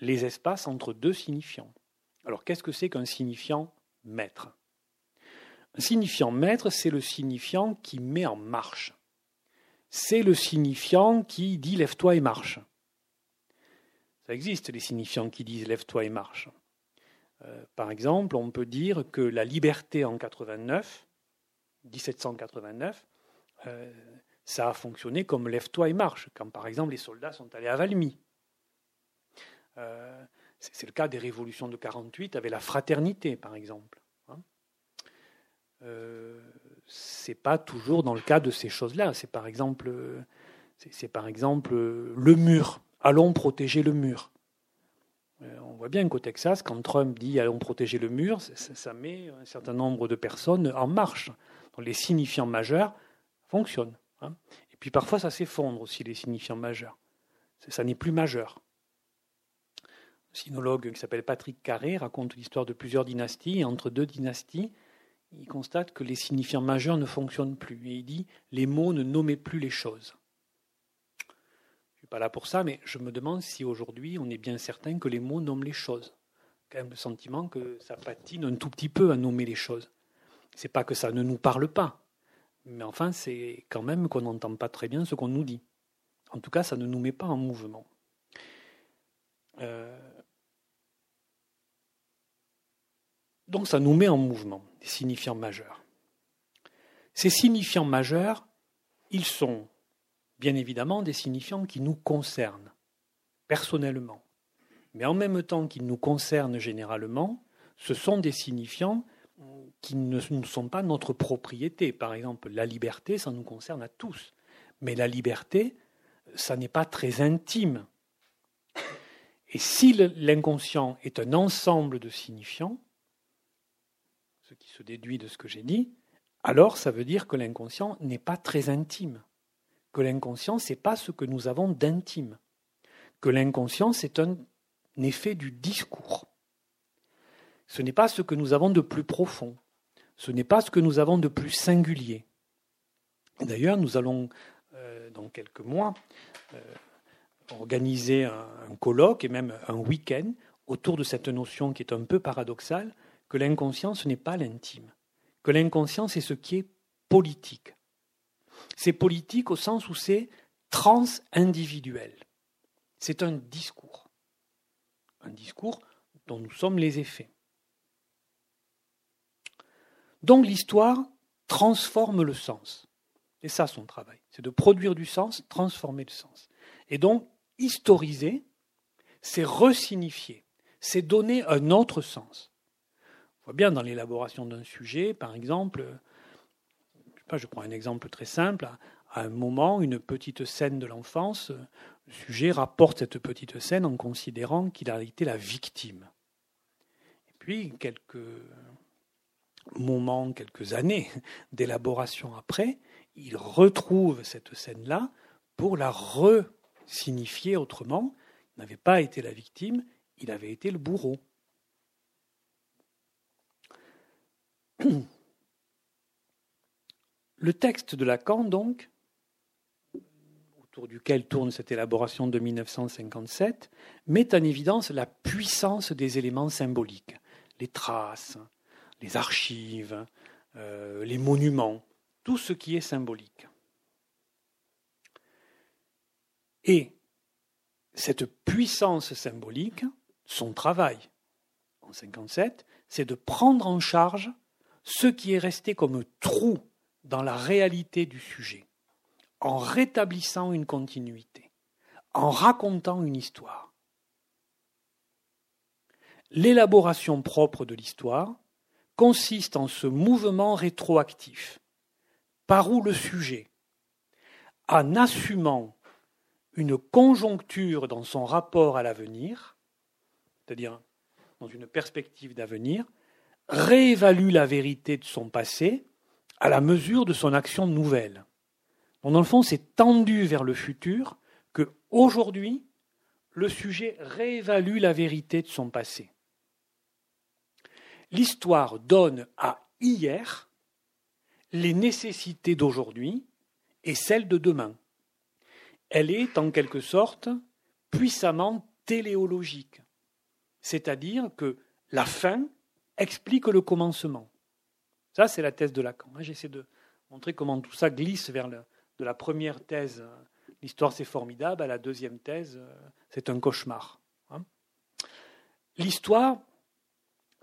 B: les espaces entre deux signifiants. Alors qu'est-ce que c'est qu'un signifiant maître? Un signifiant maître, c'est le signifiant qui met en marche. C'est le signifiant qui dit lève-toi et marche. Ça existe, les signifiants qui disent lève-toi et marche. Euh, par exemple, on peut dire que la liberté en 89, 1789, euh, ça a fonctionné comme lève-toi et marche, quand par exemple les soldats sont allés à Valmy. Euh, c'est le cas des révolutions de 48 avec la fraternité, par exemple. Hein. Euh, c'est pas toujours dans le cas de ces choses-là. C'est par exemple, par exemple le mur. Allons protéger le mur. Euh, on voit bien qu'au Texas, quand Trump dit allons protéger le mur, ça, met un certain nombre de personnes en marche. Les signifiants majeurs fonctionnent. Hein. Et puis parfois ça s'effondre aussi, les signifiants majeurs. Ça n'est plus majeur sinologue qui s'appelle Patrick Carré raconte l'histoire de plusieurs dynasties. Et entre deux dynasties, il constate que les signifiants majeurs ne fonctionnent plus. Et il dit les mots ne nommaient plus les choses. Je ne suis pas là pour ça, mais je me demande si aujourd'hui on est bien certain que les mots nomment les choses. Quand même le sentiment que ça patine un tout petit peu à nommer les choses. C'est pas que ça ne nous parle pas, mais enfin c'est quand même qu'on n'entend pas très bien ce qu'on nous dit. En tout cas, ça ne nous met pas en mouvement. Euh, Donc ça nous met en mouvement, des signifiants majeurs. Ces signifiants majeurs, ils sont bien évidemment des signifiants qui nous concernent personnellement. Mais en même temps qu'ils nous concernent généralement, ce sont des signifiants qui ne sont pas notre propriété. Par exemple, la liberté, ça nous concerne à tous. Mais la liberté, ça n'est pas très intime. Et si l'inconscient est un ensemble de signifiants, ce qui se déduit de ce que j'ai dit, alors ça veut dire que l'inconscient n'est pas très intime, que l'inconscient, ce n'est pas ce que nous avons d'intime, que l'inconscient, c'est un effet du discours. Ce n'est pas ce que nous avons de plus profond, ce n'est pas ce que nous avons de plus singulier. D'ailleurs, nous allons, euh, dans quelques mois, euh, organiser un, un colloque et même un week-end autour de cette notion qui est un peu paradoxale, que l'inconscient, ce n'est pas l'intime, que l'inconscient, c'est ce qui est politique. C'est politique au sens où c'est trans-individuel. C'est un discours. Un discours dont nous sommes les effets. Donc l'histoire transforme le sens. C'est ça son travail. C'est de produire du sens, transformer le sens. Et donc, historiser, c'est resignifier, c'est donner un autre sens voit bien dans l'élaboration d'un sujet, par exemple, je, je prends un exemple très simple, à un moment, une petite scène de l'enfance, le sujet rapporte cette petite scène en considérant qu'il a été la victime. Et puis, quelques moments, quelques années d'élaboration après, il retrouve cette scène-là pour la resignifier autrement. Il n'avait pas été la victime, il avait été le bourreau. Le texte de Lacan, donc, autour duquel tourne cette élaboration de 1957, met en évidence la puissance des éléments symboliques, les traces, les archives, euh, les monuments, tout ce qui est symbolique. Et cette puissance symbolique, son travail en 1957, c'est de prendre en charge ce qui est resté comme trou dans la réalité du sujet, en rétablissant une continuité, en racontant une histoire. L'élaboration propre de l'histoire consiste en ce mouvement rétroactif par où le sujet, en assumant une conjoncture dans son rapport à l'avenir, c'est-à-dire dans une perspective d'avenir, réévalue la vérité de son passé à la mesure de son action nouvelle. Donc, dans le fond, c'est tendu vers le futur que, aujourd'hui, le sujet réévalue la vérité de son passé. L'histoire donne à hier les nécessités d'aujourd'hui et celles de demain. Elle est en quelque sorte puissamment téléologique, c'est-à-dire que la fin explique le commencement. Ça, c'est la thèse de Lacan. J'essaie de montrer comment tout ça glisse vers le, de la première thèse, l'histoire c'est formidable, à la deuxième thèse, c'est un cauchemar. Hein. L'histoire,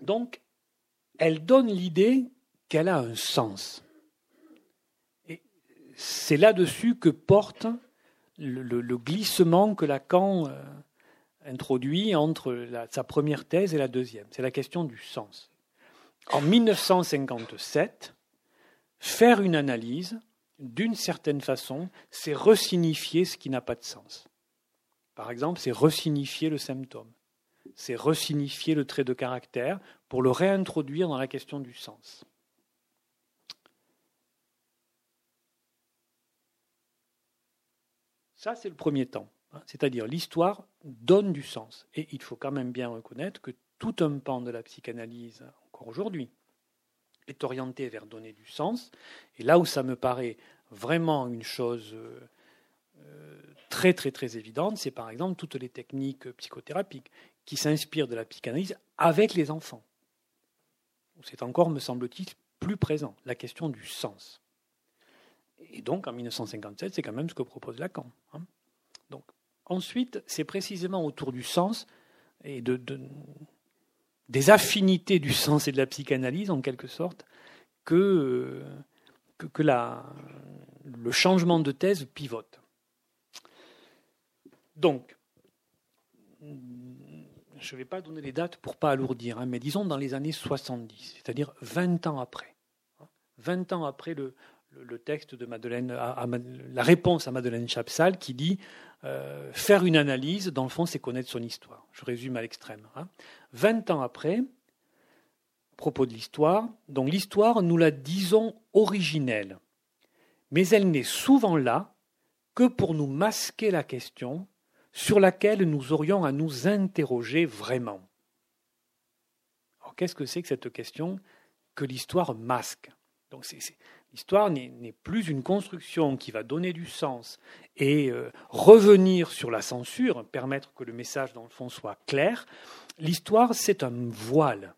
B: donc, elle donne l'idée qu'elle a un sens. Et c'est là-dessus que porte le, glissement que Lacan euh, introduit entre sa première thèse et la deuxième. C'est la question du sens. En 1957, faire une analyse, d'une certaine façon, c'est resignifier ce qui n'a pas de sens. Par exemple, c'est resignifier le symptôme, c'est resignifier le trait de caractère pour le réintroduire dans la question du sens. Ça, c'est le premier temps. Hein. C'est-à-dire l'histoire donne du sens. Et il faut quand même bien reconnaître que tout un pan de la psychanalyse, encore aujourd'hui, est orienté vers donner du sens. Et là où ça me paraît vraiment une chose euh, euh, très très très évidente, c'est par exemple toutes les techniques psychothérapiques qui s'inspirent de la psychanalyse avec les enfants. C'est encore, me semble-t-il, plus présent, la question du sens. Et donc, en 1957, c'est quand même ce que propose Lacan. Hein. Donc, ensuite, c'est précisément autour du sens et de, des affinités du sens et de la psychanalyse, en quelque sorte, que, que, le changement de thèse pivote. Donc, je ne vais pas donner les dates pour ne pas alourdir, hein, mais disons dans les années 70, c'est-à-dire 20 ans après. 20 ans après le, texte de Madeleine, la réponse à Madeleine Chapsal qui dit euh, faire une analyse, dans le fond, c'est connaître son histoire. Je résume à l'extrême. Hein. Vingt ans après, à propos de l'histoire, donc l'histoire, nous la disons originelle, mais elle n'est souvent là que pour nous masquer la question sur laquelle nous aurions à nous interroger vraiment. Qu'est-ce que c'est que cette question que l'histoire masque? Donc L'histoire n'est plus une construction qui va donner du sens et euh, revenir sur la censure, permettre que le message dans le fond soit clair. L'histoire, c'est un voile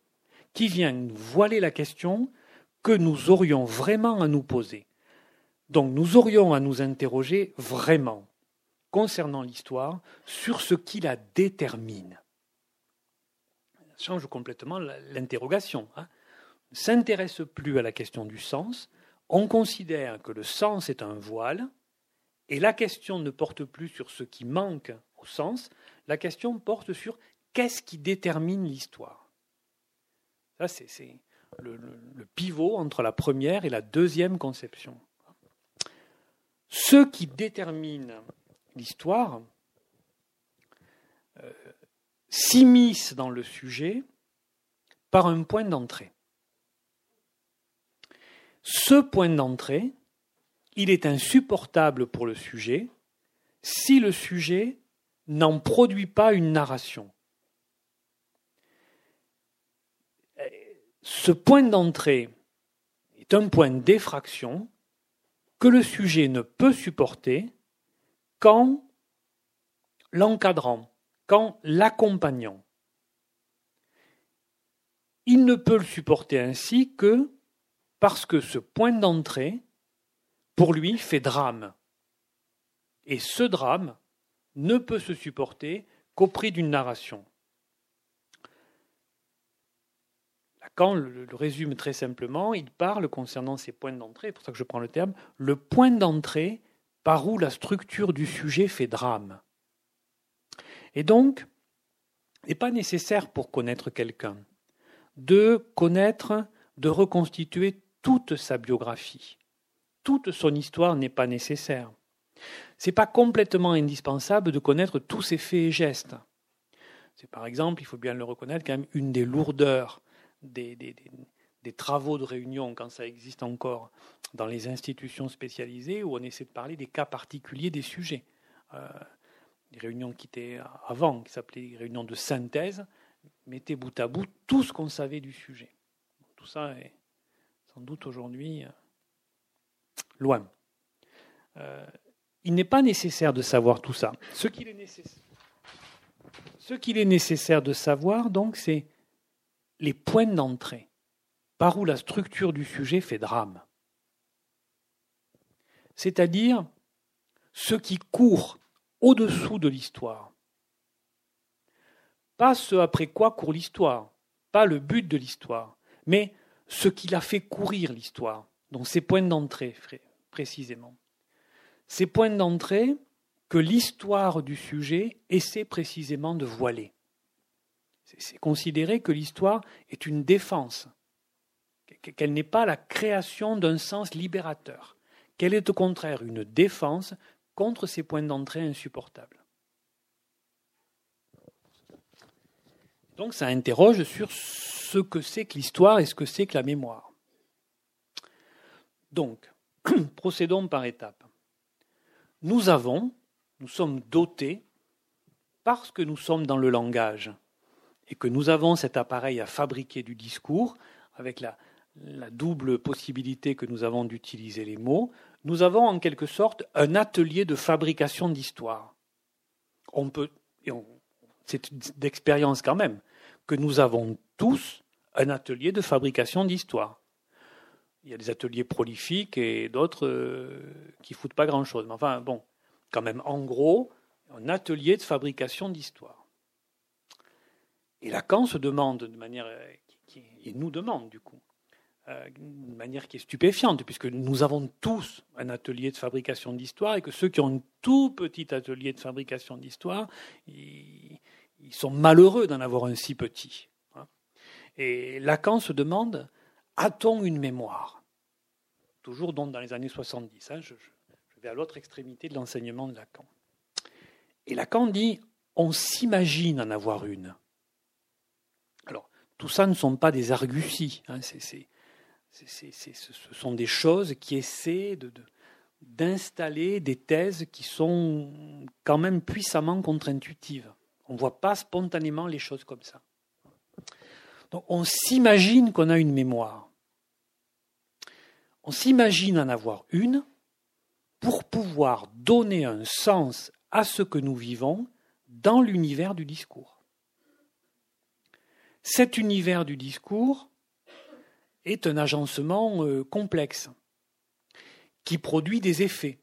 B: qui vient nous voiler la question que nous aurions vraiment à nous poser. Donc nous aurions à nous interroger vraiment concernant l'histoire sur ce qui la détermine. Ça change complètement l'interrogation. Hein. Ne s'intéresse plus à la question du sens, on considère que le sens est un voile, et la question ne porte plus sur ce qui manque au sens, la question porte sur qu'est-ce qui détermine l'histoire. Ça, c'est le, pivot entre la première et la deuxième conception. Ce qui détermine l'histoire euh, s'immisce dans le sujet par un point d'entrée. Ce point d'entrée, il est insupportable pour le sujet si le sujet n'en produit pas une narration. Ce point d'entrée est un point d'effraction que le sujet ne peut supporter qu'en l'encadrant, qu'en l'accompagnant. Il ne peut le supporter ainsi que parce que ce point d'entrée, pour lui, fait drame. Et ce drame ne peut se supporter qu'au prix d'une narration. Lacan le, résume très simplement, il parle concernant ces points d'entrée, c'est pour ça que je prends le terme, le point d'entrée par où la structure du sujet fait drame. Et donc, n'est pas nécessaire pour connaître quelqu'un. De connaître, de reconstituer toute sa biographie. Toute son histoire n'est pas nécessaire. C'est pas complètement indispensable de connaître tous ses faits et gestes. C'est par exemple, il faut bien le reconnaître, quand même une des lourdeurs des travaux de réunion, quand ça existe encore, dans les institutions spécialisées, où on essaie de parler des cas particuliers des sujets. Euh, des réunions qui étaient avant, qui s'appelaient réunions de synthèse, mettaient bout à bout tout ce qu'on savait du sujet. Tout ça est sans doute aujourd'hui euh, loin. Euh, il n'est pas nécessaire de savoir tout ça. Ce qu'il est nécessaire, ce qu'il est nécessaire de savoir, donc, c'est les points d'entrée par où la structure du sujet fait drame. C'est-à-dire ce qui court au-dessous de l'histoire. Pas ce après quoi court l'histoire, pas le but de l'histoire, mais ce qui l'a fait courir l'histoire, donc ces points d'entrée précisément. Ces points d'entrée que l'histoire du sujet essaie précisément de voiler. C'est considérer que l'histoire est une défense qu'elle n'est pas la création d'un sens libérateur, qu'elle est au contraire une défense contre ces points d'entrée insupportables. Donc ça interroge sur ce que c'est que l'histoire et ce que c'est que la mémoire. Donc, procédons par étapes. Nous avons, nous sommes dotés, parce que nous sommes dans le langage et que nous avons cet appareil à fabriquer du discours, avec la, la double possibilité que nous avons d'utiliser les mots, nous avons en quelque sorte un atelier de fabrication d'histoire. On peut, c'est d'expérience quand même, que nous avons tous un atelier de fabrication d'histoire. Il y a des ateliers prolifiques et d'autres euh, qui foutent pas grand-chose. Mais enfin, bon, quand même, en gros, un atelier de fabrication d'histoire. Et Lacan se demande de manière, il nous demande du coup, euh, d'une manière qui est stupéfiante, puisque nous avons tous un atelier de fabrication d'histoire et que ceux qui ont un tout petit atelier de fabrication d'histoire, ils, sont malheureux d'en avoir un si petit. Hein. Et Lacan se demande a-t-on une mémoire? Toujours donc dans les années 70. Hein, je, vais à l'autre extrémité de l'enseignement de Lacan. Et Lacan dit on s'imagine en avoir une. Alors, tout ça ne sont pas des arguties. Hein, c'est ce sont des choses qui essaient d'installer des thèses qui sont quand même puissamment contre-intuitives. On ne voit pas spontanément les choses comme ça. On s'imagine qu'on a une mémoire. On s'imagine en avoir une pour pouvoir donner un sens à ce que nous vivons dans l'univers du discours. Cet univers du discours, est un agencement euh, complexe qui produit des effets,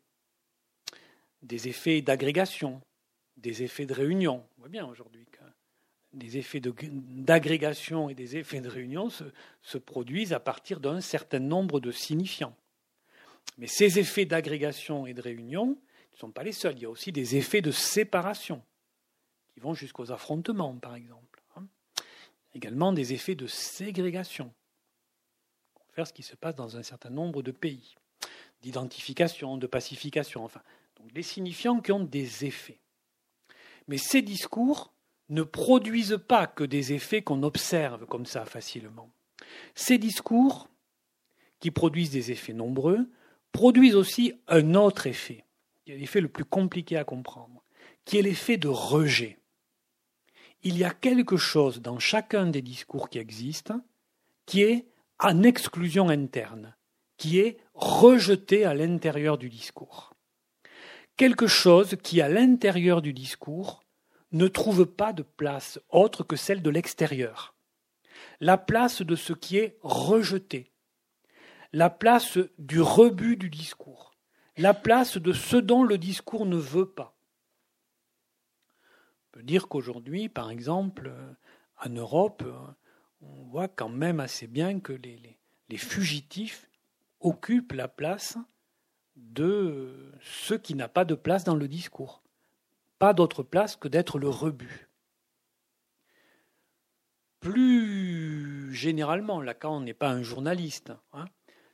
B: des effets d'agrégation, des effets de réunion. On voit bien aujourd'hui que des effets d'agrégation et des effets de réunion se, se produisent à partir d'un certain nombre de signifiants. Mais ces effets d'agrégation et de réunion ne sont pas les seuls. Il y a aussi des effets de séparation qui vont jusqu'aux affrontements, par exemple. Hein. Également des effets de ségrégation faire ce qui se passe dans un certain nombre de pays, d'identification, de pacification, enfin, donc des signifiants qui ont des effets. Mais ces discours ne produisent pas que des effets qu'on observe comme ça facilement. Ces discours, qui produisent des effets nombreux, produisent aussi un autre effet, qui est l'effet le plus compliqué à comprendre, qui est l'effet de rejet. Il y a quelque chose dans chacun des discours qui existent qui est en exclusion interne, qui est rejeté à l'intérieur du discours. Quelque chose qui, à l'intérieur du discours, ne trouve pas de place autre que celle de l'extérieur. La place de ce qui est rejeté. La place du rebut du discours. La place de ce dont le discours ne veut pas. On peut dire qu'aujourd'hui, par exemple, en Europe, on voit quand même assez bien que les, fugitifs occupent la place de ce qui n'a pas de place dans le discours. Pas d'autre place que d'être le rebut. plus généralement, Lacan n'est pas un journaliste, hein,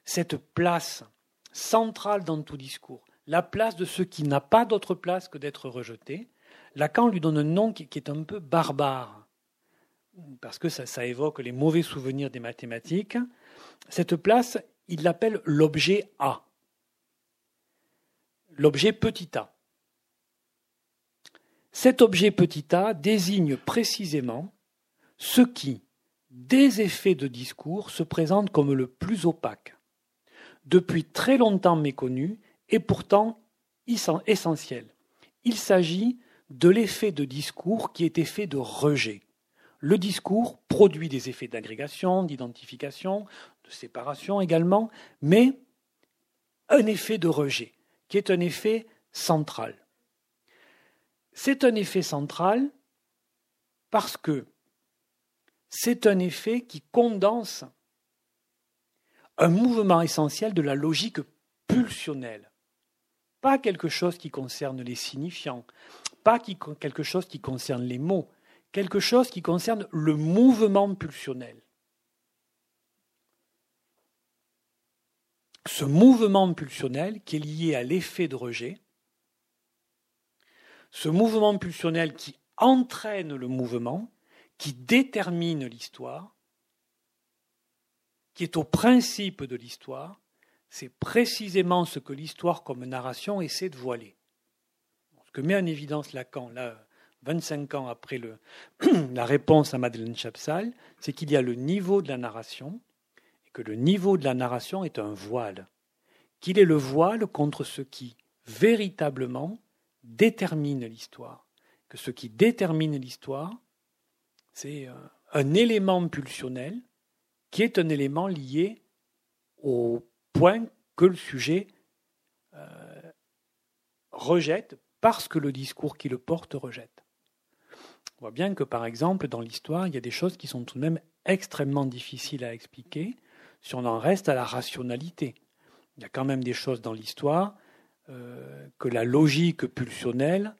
B: cette place centrale dans tout discours, la place de ce qui n'a pas d'autre place que d'être rejeté, Lacan lui donne un nom qui, est un peu barbare, parce que ça, évoque les mauvais souvenirs des mathématiques. Cette place, il l'appelle l'objet A, l'objet petit a. Cet objet petit a désigne précisément ce qui, des effets de discours, se présente comme le plus opaque, depuis très longtemps méconnu et pourtant essentiel. Il s'agit de l'effet de discours qui est effet de rejet. Le discours produit des effets d'agrégation, d'identification, de séparation également, mais un effet de rejet, qui est un effet central. C'est un effet central parce que c'est un effet qui condense un mouvement essentiel de la logique pulsionnelle. Pas quelque chose qui concerne les signifiants, pas quelque chose qui concerne les mots, quelque chose qui concerne le mouvement pulsionnel. Ce mouvement pulsionnel qui est lié à l'effet de rejet, ce mouvement pulsionnel qui entraîne le mouvement, qui détermine l'histoire, qui est au principe de l'histoire, c'est précisément ce que l'histoire comme narration essaie de voiler. Ce que met en évidence Lacan, là, 25 ans après la réponse à Madeleine Chapsal, c'est qu'il y a le niveau de la narration, et que le niveau de la narration est un voile, qu'il est le voile contre ce qui véritablement détermine l'histoire, que ce qui détermine l'histoire, c'est euh, un élément pulsionnel qui est un élément lié au point que le sujet euh, rejette parce que le discours qui le porte rejette. On voit bien que, par exemple, dans l'histoire, il y a des choses qui sont tout de même extrêmement difficiles à expliquer si on en reste à la rationalité. Il y a quand même des choses dans l'histoire euh, que la logique pulsionnelle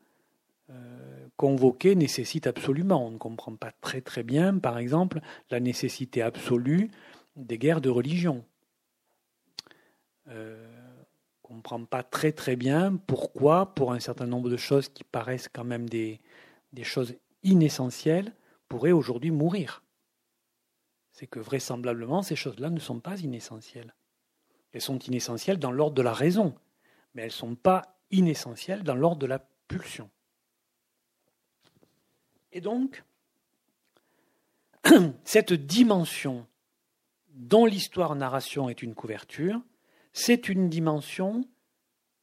B: convoqué nécessite absolument. On ne comprend pas très très bien, par exemple, la nécessité absolue des guerres de religion. Euh, on ne comprend pas très très bien pourquoi, pour un certain nombre de choses qui paraissent quand même des, des choses inessentielles, pourraient aujourd'hui mourir. C'est que vraisemblablement, ces choses-là ne sont pas inessentielles. Elles sont inessentielles dans l'ordre de la raison, mais elles ne sont pas inessentielles dans l'ordre de la pulsion. Et donc, cette dimension dont l'histoire-narration est une couverture, c'est une dimension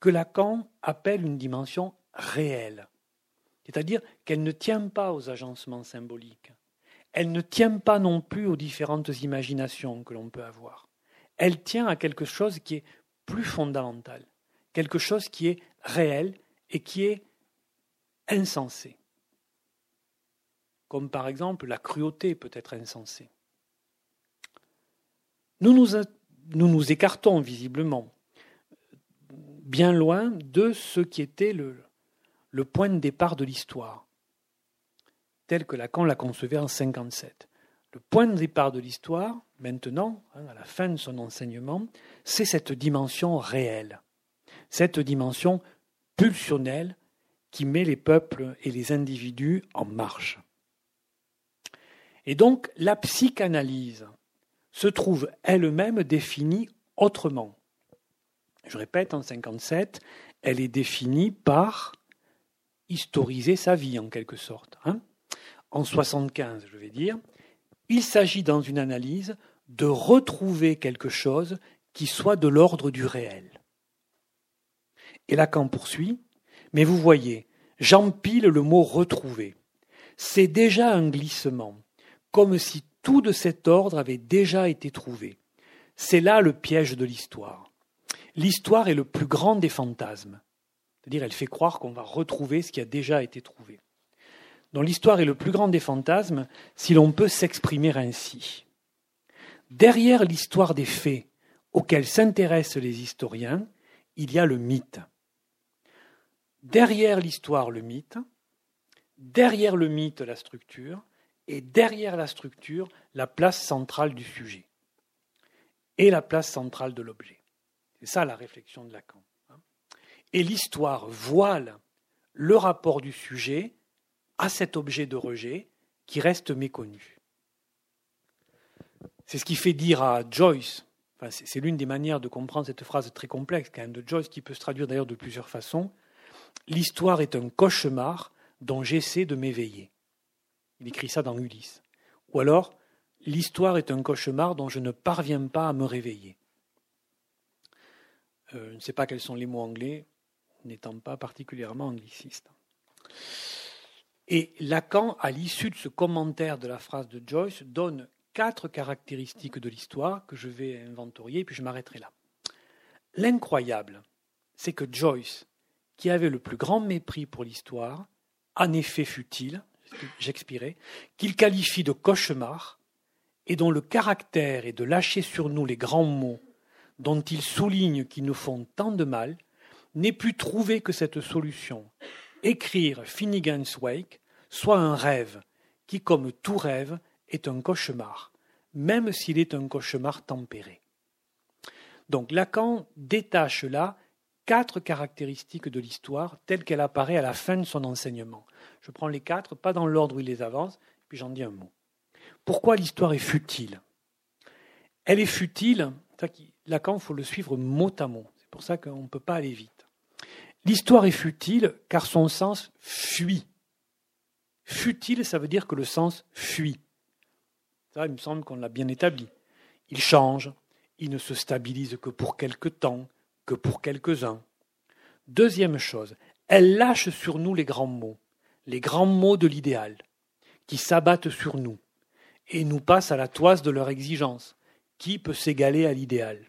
B: que Lacan appelle une dimension réelle. C'est-à-dire qu'elle ne tient pas aux agencements symboliques. Elle ne tient pas non plus aux différentes imaginations que l'on peut avoir. Elle tient à quelque chose qui est plus fondamental, quelque chose qui est réel et qui est insensé comme par exemple la cruauté peut être insensée. Nous nous, écartons visiblement bien loin de ce qui était le, le point de départ de l'histoire, tel que Lacan l'a concevait en 57. Le point de départ de l'histoire, maintenant, hein, à la fin de son enseignement, c'est cette dimension réelle, cette dimension pulsionnelle qui met les peuples et les individus en marche. Et donc la psychanalyse se trouve elle-même définie autrement. Je répète, en 57, elle est définie par historiser sa vie en quelque sorte. Hein. en 75, je vais dire, il s'agit dans une analyse de retrouver quelque chose qui soit de l'ordre du réel. Et Lacan poursuit, mais vous voyez, j'empile le mot retrouver. C'est déjà un glissement comme si tout de cet ordre avait déjà été trouvé. C'est là le piège de l'histoire. L'histoire est le plus grand des fantasmes. C'est-à-dire, elle fait croire qu'on va retrouver ce qui a déjà été trouvé. Donc l'histoire est le plus grand des fantasmes, si l'on peut s'exprimer ainsi. Derrière l'histoire des faits auxquels s'intéressent les historiens, il y a le mythe. Derrière l'histoire, le mythe. Derrière le mythe, la structure et derrière la structure, la place centrale du sujet et la place centrale de l'objet. C'est ça la réflexion de Lacan. Et l'histoire voile le rapport du sujet à cet objet de rejet qui reste méconnu. C'est ce qui fait dire à Joyce, c'est l'une des manières de comprendre cette phrase très complexe de Joyce, qui peut se traduire d'ailleurs de plusieurs façons, l'histoire est un cauchemar dont j'essaie de m'éveiller. Il écrit ça dans Ulysse. Ou alors, l'histoire est un cauchemar dont je ne parviens pas à me réveiller. Euh, je ne sais pas quels sont les mots anglais, n'étant pas particulièrement angliciste. Et Lacan, à l'issue de ce commentaire de la phrase de Joyce, donne quatre caractéristiques de l'histoire que je vais inventorier, puis je m'arrêterai là. L'incroyable, c'est que Joyce, qui avait le plus grand mépris pour l'histoire, en effet fut-il, j'expirais, qu'il qualifie de cauchemar, et dont le caractère est de lâcher sur nous les grands mots dont il souligne qu'ils nous font tant de mal, n'ait pu trouver que cette solution, écrire Finnegan's Wake, soit un rêve, qui, comme tout rêve, est un cauchemar, même s'il est un cauchemar tempéré. Donc Lacan détache là quatre caractéristiques de l'histoire telle qu'elle apparaît à la fin de son enseignement. Je prends les quatre, pas dans l'ordre où il les avance, puis j'en dis un mot. Pourquoi l'histoire est futile? Elle est futile, Lacan, il faut le suivre mot à mot. C'est pour ça qu'on ne peut pas aller vite. L'histoire est futile car son sens fuit. Futile, ça veut dire que le sens fuit. Ça, il me semble qu'on l'a bien établi. Il change, il ne se stabilise que pour quelque temps, que pour quelques-uns. Deuxième chose, elle lâche sur nous les grands mots, les grands mots de l'idéal, qui s'abattent sur nous et nous passent à la toise de leur exigence. Qui peut s'égaler à l'idéal?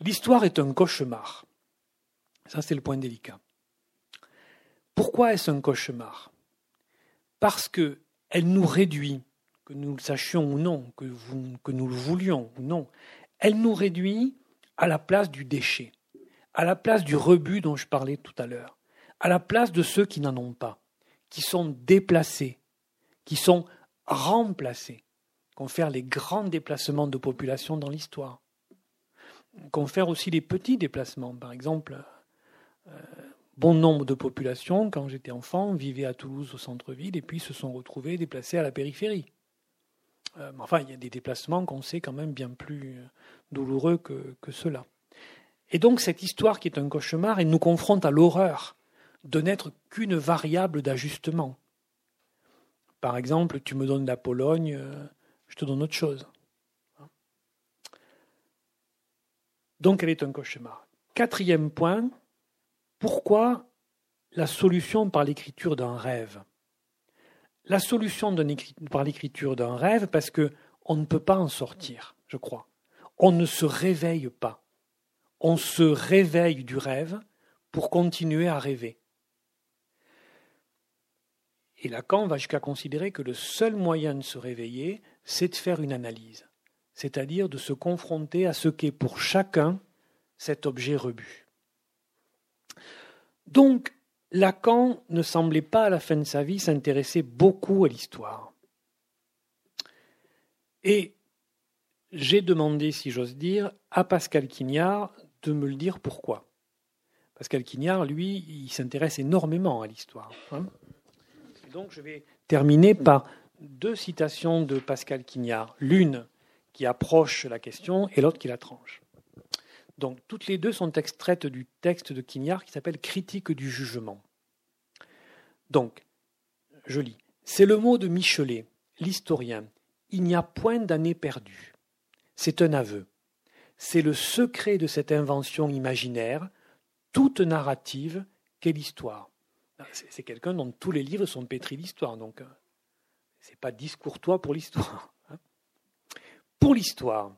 B: L'histoire est un cauchemar. Ça, c'est le point délicat. Pourquoi est-ce un cauchemar? Parce que elle nous réduit, que nous le sachions ou non, que, que nous le voulions ou non, elle nous réduit à la place du déchet, à la place du rebut dont je parlais tout à l'heure, à la place de ceux qui n'en ont pas, qui sont déplacés, qui sont remplacés, confère les grands déplacements de population dans l'histoire confère aussi les petits déplacements. Par exemple, bon nombre de populations, quand j'étais enfant, vivaient à Toulouse au centre-ville et puis se sont retrouvés déplacés à la périphérie. Euh, enfin, il y a des déplacements qu'on sait quand même bien plus douloureux que, que cela. Et donc cette histoire qui est un cauchemar, elle nous confronte à l'horreur de n'être qu'une variable d'ajustement. Par exemple, tu me donnes la Pologne, euh, je te donne autre chose. Donc elle est un cauchemar. Quatrième point, pourquoi la solution par l'écriture d'un rêve? La solution par l'écriture d'un rêve parce que on ne peut pas en sortir, je crois. On ne se réveille pas. On se réveille du rêve pour continuer à rêver. Et Lacan va jusqu'à considérer que le seul moyen de se réveiller, c'est de faire une analyse c'est-à-dire de se confronter à ce qu'est pour chacun cet objet rebut. Donc, Lacan ne semblait pas à la fin de sa vie s'intéresser beaucoup à l'histoire. Et j'ai demandé, si j'ose dire, à Pascal Quignard de me le dire pourquoi. Pascal Quignard, lui, il s'intéresse énormément à l'histoire. Hein. donc je vais terminer par deux citations de Pascal Quignard. L'une qui approche la question et l'autre qui la tranche. Donc toutes les deux sont extraites du texte de Quignard qui s'appelle Critique du jugement. Donc, je lis. C'est le mot de Michelet, l'historien. Il n'y a point d'année perdue. C'est un aveu. C'est le secret de cette invention imaginaire, toute narrative, qu'est l'histoire. C'est quelqu'un dont tous les livres sont pétris d'histoire, donc euh, c'est pas discourtois pour l'histoire. Pour l'histoire,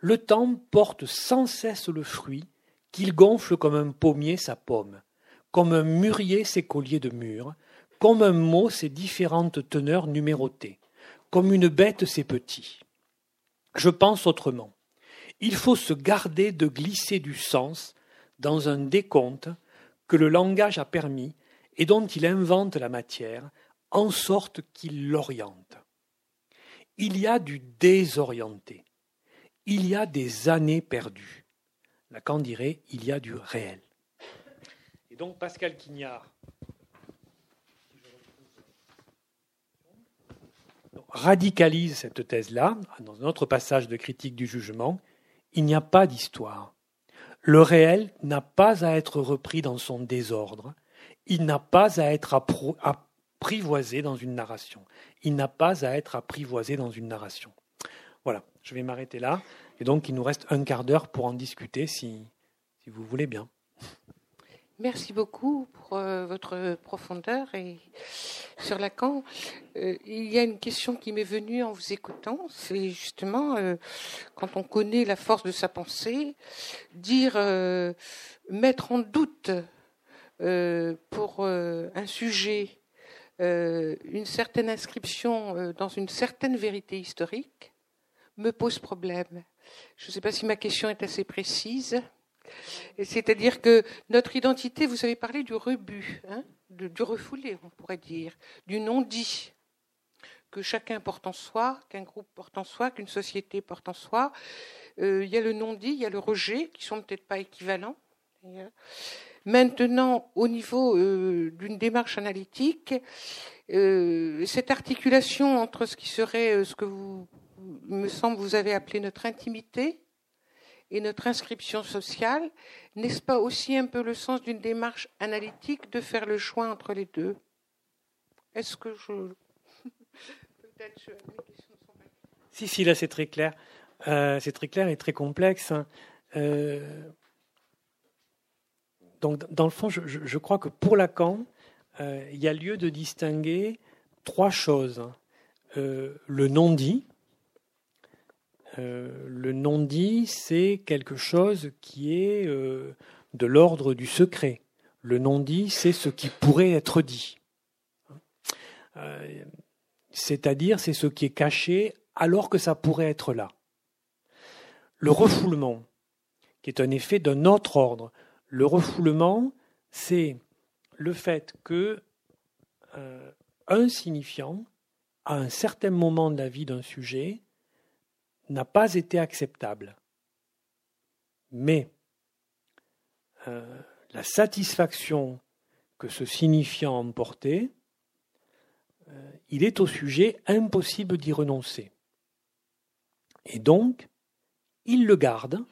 B: le temps porte sans cesse le fruit qu'il gonfle comme un pommier sa pomme, comme un mûrier ses colliers de mûres, comme un mot ses différentes teneurs numérotées, comme une bête ses petits. Je pense autrement. Il faut se garder de glisser du sens dans un décompte que le langage a permis et dont il invente la matière en sorte qu'il l'oriente. Il y a du désorienté. Il y a des années perdues. Lacan dirait il y a du réel. Et donc Pascal Quignard radicalise cette thèse-là dans un autre passage de critique du jugement. Il n'y a pas d'histoire. Le réel n'a pas à être repris dans son désordre. Il n'a pas à être apprivoisé dans une narration. Il n'a pas à être apprivoisé dans une narration. Voilà, je vais m'arrêter là. Et donc, il nous reste un quart d'heure pour en discuter si, vous voulez bien.
D: Merci beaucoup pour euh, votre profondeur et sur Lacan. Euh, il y a une question qui m'est venue en vous écoutant, c'est justement euh, quand on connaît la force de sa pensée, dire mettre en doute pour un sujet une certaine inscription dans une certaine vérité historique me pose problème. Je ne sais pas si ma question est assez précise. C'est-à-dire que notre identité, vous avez parlé du rebut, hein, du refoulé, on pourrait dire, du non-dit, que chacun porte en soi, qu'un groupe porte en soi, qu'une société porte en soi. Euh, il y a le non-dit, il y a le rejet, qui sont peut-être pas équivalents. Maintenant, au niveau euh, d'une démarche analytique, euh, cette articulation entre ce qui serait ce que vous, me semble, vous avez appelé notre intimité, et notre inscription sociale, n'est-ce pas aussi un peu le sens d'une démarche analytique de faire le choix entre les deux? Est-ce que je...
B: Peut-être Si, si, là c'est très clair. Euh, c'est très clair et très complexe. Hein. Euh, donc, dans le fond, je, crois que pour Lacan, euh, il y a lieu de distinguer trois choses. le non-dit, euh, le non-dit, c'est quelque chose qui est euh, de l'ordre du secret. Le non-dit, c'est ce qui pourrait être dit. Euh, c'est-à-dire, c'est ce qui est caché alors que ça pourrait être là. Le refoulement, qui est un effet d'un autre ordre. Le refoulement, c'est le fait que un signifiant, à un certain moment de la vie d'un sujet, n'a pas été acceptable. Mais euh, la satisfaction que ce signifiant emportait, euh, il est au sujet impossible d'y renoncer. Et donc, il le garde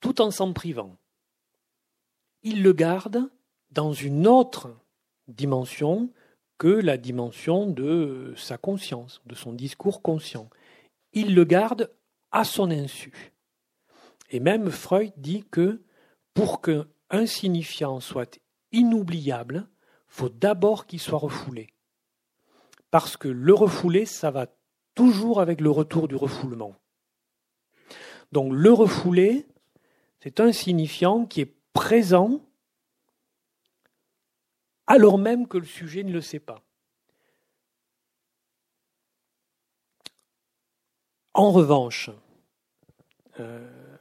B: tout en s'en privant. Il le garde dans une autre dimension que la dimension de sa conscience, de son discours conscient. Il le garde à son insu. Et même Freud dit que pour qu'un signifiant soit inoubliable, faut d'abord qu'il soit refoulé. Parce que le refoulé, ça va toujours avec le retour du refoulement. Donc le refoulé, c'est un signifiant qui est présent alors même que le sujet ne le sait pas. En revanche, euh,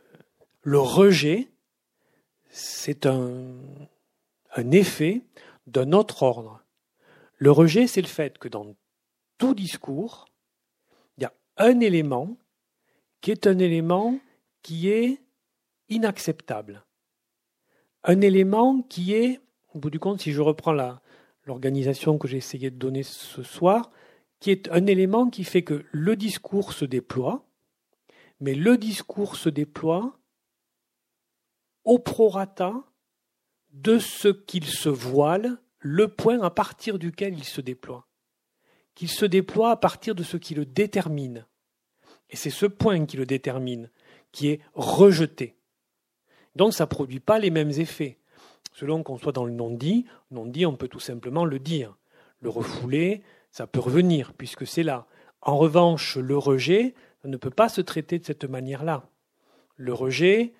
B: le rejet, c'est un, un effet d'un autre ordre. Le rejet, c'est le fait que dans tout discours, il y a un élément qui est un élément qui est inacceptable. Un élément qui est au bout du compte, si je reprends l'organisation que j'ai essayé de donner ce soir, qui est un élément qui fait que le discours se déploie, mais le discours se déploie au prorata de ce qu'il se voile, le point à partir duquel il se déploie. Qu'il se déploie à partir de ce qui le détermine. Et c'est ce point qui le détermine, qui est rejeté. Donc ça ne produit pas les mêmes effets. Selon qu'on soit dans le non-dit, non-dit, on peut tout simplement le dire. Le refouler, ça peut revenir, puisque c'est là. En revanche, le rejet, ça ne peut pas se traiter de cette manière-là. Le rejet,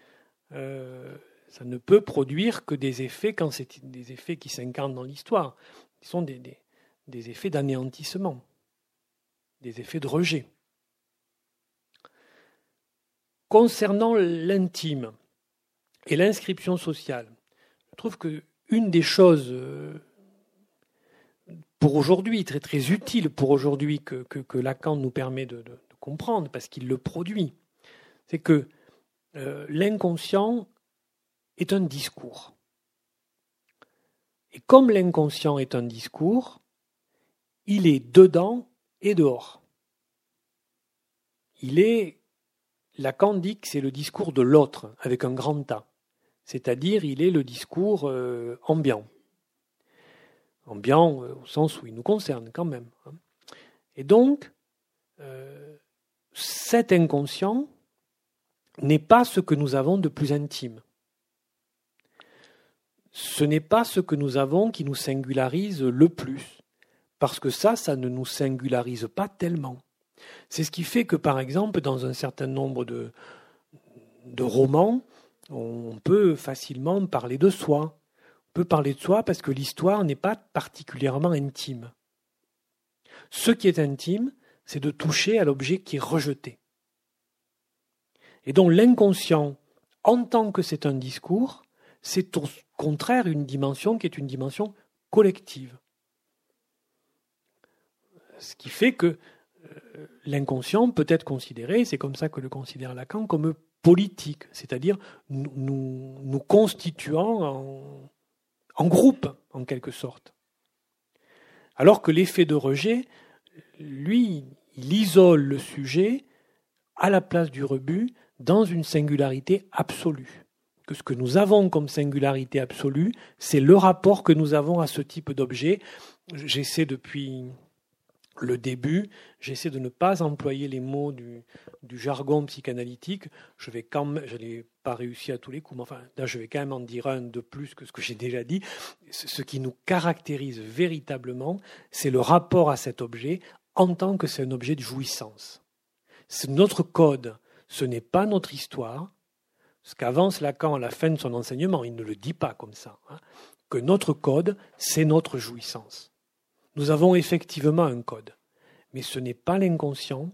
B: euh, ça ne peut produire que des effets quand c'est des effets qui s'incarnent dans l'histoire. Ce sont des, effets d'anéantissement, des effets de rejet. Concernant l'intime et l'inscription sociale, trouve que une des choses euh, pour aujourd'hui, très très utile pour aujourd'hui que, que, Lacan nous permet de, comprendre parce qu'il le produit, c'est que euh, l'inconscient est un discours. Et comme l'inconscient est un discours, il est dedans et dehors. Il est, Lacan dit que c'est le discours de l'autre avec un grand A, c'est-à-dire il est le discours euh, ambiant ambiant euh, au sens où il nous concerne quand même. Hein. Et donc, euh, cet inconscient n'est pas ce que nous avons de plus intime. Ce n'est pas ce que nous avons qui nous singularise le plus, parce que ça, ça ne nous singularise pas tellement. C'est ce qui fait que, par exemple, dans un certain nombre de, de romans, on peut facilement parler de soi, peut parler de soi parce que l'histoire n'est pas particulièrement intime. Ce qui est intime, c'est de toucher à l'objet qui est rejeté. Et donc l'inconscient, en tant que c'est un discours, c'est au contraire une dimension qui est une dimension collective. Ce qui fait que euh, l'inconscient peut être considéré, c'est comme ça que le considère Lacan, comme c'est-à-dire nous, nous, nous constituant en, en groupe, en quelque sorte. Alors que l'effet de rejet, lui, il isole le sujet à la place du rebut dans une singularité absolue. Que ce que nous avons comme singularité absolue, c'est le rapport que nous avons à ce type d'objet. J'essaie depuis le début, j'essaie de ne pas employer les mots du, jargon psychanalytique. Je n'ai pas réussi à tous les coups, mais enfin, là, je vais quand même en dire un de plus que ce que j'ai déjà dit. Ce qui nous caractérise véritablement, c'est le rapport à cet objet en tant que c'est un objet de jouissance. C'est notre code, ce n'est pas notre histoire. Ce qu'avance Lacan à la fin de son enseignement, il ne le dit pas comme ça, hein, que notre code, c'est notre jouissance. Nous avons effectivement un code, mais ce n'est pas l'inconscient,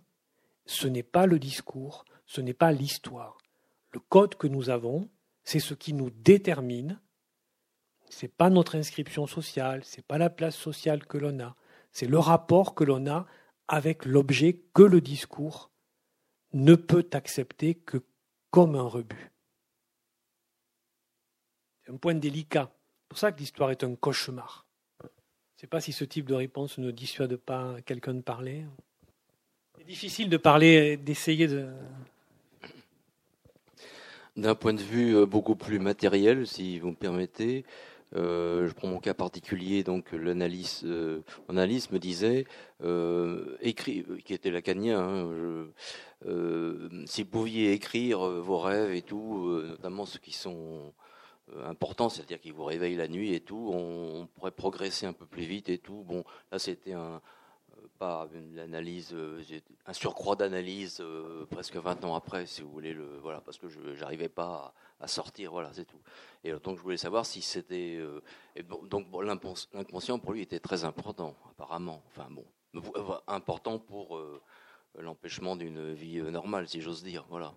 B: ce n'est pas le discours, ce n'est pas l'histoire. Le code que nous avons, c'est ce qui nous détermine. Ce n'est pas notre inscription sociale, ce n'est pas la place sociale que l'on a, c'est le rapport que l'on a avec l'objet que le discours ne peut accepter que comme un rebut. C'est un point délicat. C'est pour ça que l'histoire est un cauchemar sais pas si ce type de réponse ne dissuade pas quelqu'un de parler. C'est difficile de parler, d'essayer de.
E: D'un point de vue euh, beaucoup plus matériel, si vous me permettez, euh, je prends mon cas particulier, donc l'analyse, euh, analyse me disait, écrit, qui était lacanien, hein, si vous pouviez écrire vos rêves et tout, notamment ceux qui sont euh, important, c'est-à-dire qu'il vous réveille la nuit et tout, on, pourrait progresser un peu plus vite et tout. Bon, là c'était un euh, pas une analyse, euh, un surcroît d'analyse presque 20 ans après, si vous voulez le voilà, parce que je n'arrivais pas à, sortir, voilà, c'est tout. Et donc je voulais savoir si c'était donc l'inconscient pour lui était très important apparemment, enfin bon, important pour l'empêchement d'une vie normale, si j'ose dire, voilà.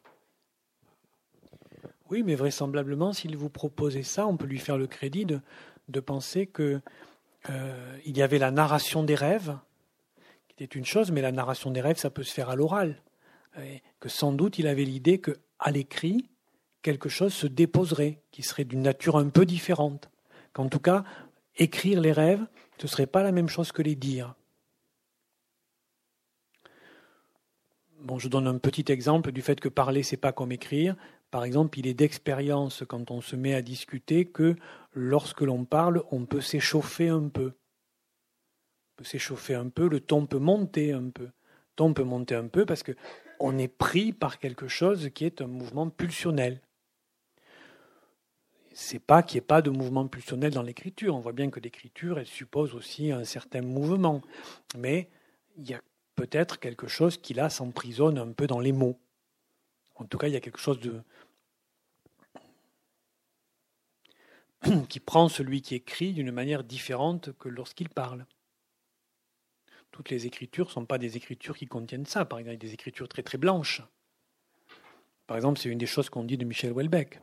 B: Oui, mais vraisemblablement, s'il vous proposait ça, on peut lui faire le crédit de, penser que euh, y avait la narration des rêves, qui était une chose, mais la narration des rêves, ça peut se faire à l'oral. que sans doute il avait l'idée que à l'écrit, quelque chose se déposerait, qui serait d'une nature un peu différente. Qu'en tout cas, écrire les rêves, ce ne serait pas la même chose que les dire. Bon, je donne un petit exemple du fait que parler, c'est pas comme écrire. Par exemple, il est d'expérience quand on se met à discuter que lorsque l'on parle, on peut s'échauffer un peu. On peut s'échauffer un peu, le ton peut monter un peu. Le ton peut monter un peu parce que on est pris par quelque chose qui est un mouvement pulsionnel. C'est pas qu'il n'y ait pas de mouvement pulsionnel dans l'écriture. On voit bien que l'écriture, elle suppose aussi un certain mouvement. Mais il y a peut-être quelque chose qui là s'emprisonne un peu dans les mots. En tout cas, il y a quelque chose de, qui prend celui qui écrit d'une manière différente que lorsqu'il parle. Toutes les écritures ne sont pas des écritures qui contiennent ça. Par exemple, des écritures très très blanches. Par exemple, c'est une des choses qu'on dit de Michel Houellebecq.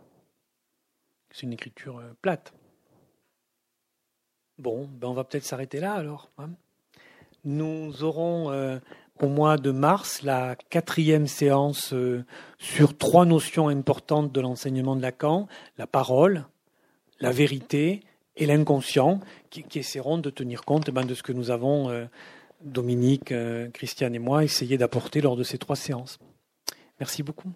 B: C'est une écriture euh, plate. Bon, ben on va peut-être s'arrêter là alors. hein. Nous aurons euh, au mois de mars la quatrième séance euh, sur trois notions importantes de l'enseignement de Lacan la parole, la vérité et l'inconscient, qui, essaieront de tenir compte eh ben, de ce que nous avons, euh, Dominique, euh, Christiane et moi, essayé d'apporter lors de ces trois séances. Merci beaucoup.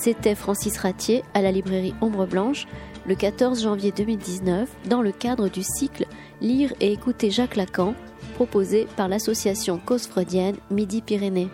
A: C'était Francis Ratier à la librairie Ombre Blanche le 14 janvier 2019 dans le cadre du cycle Lire et écouter Jacques Lacan proposé par l'association cause freudienne Midi-Pyrénées.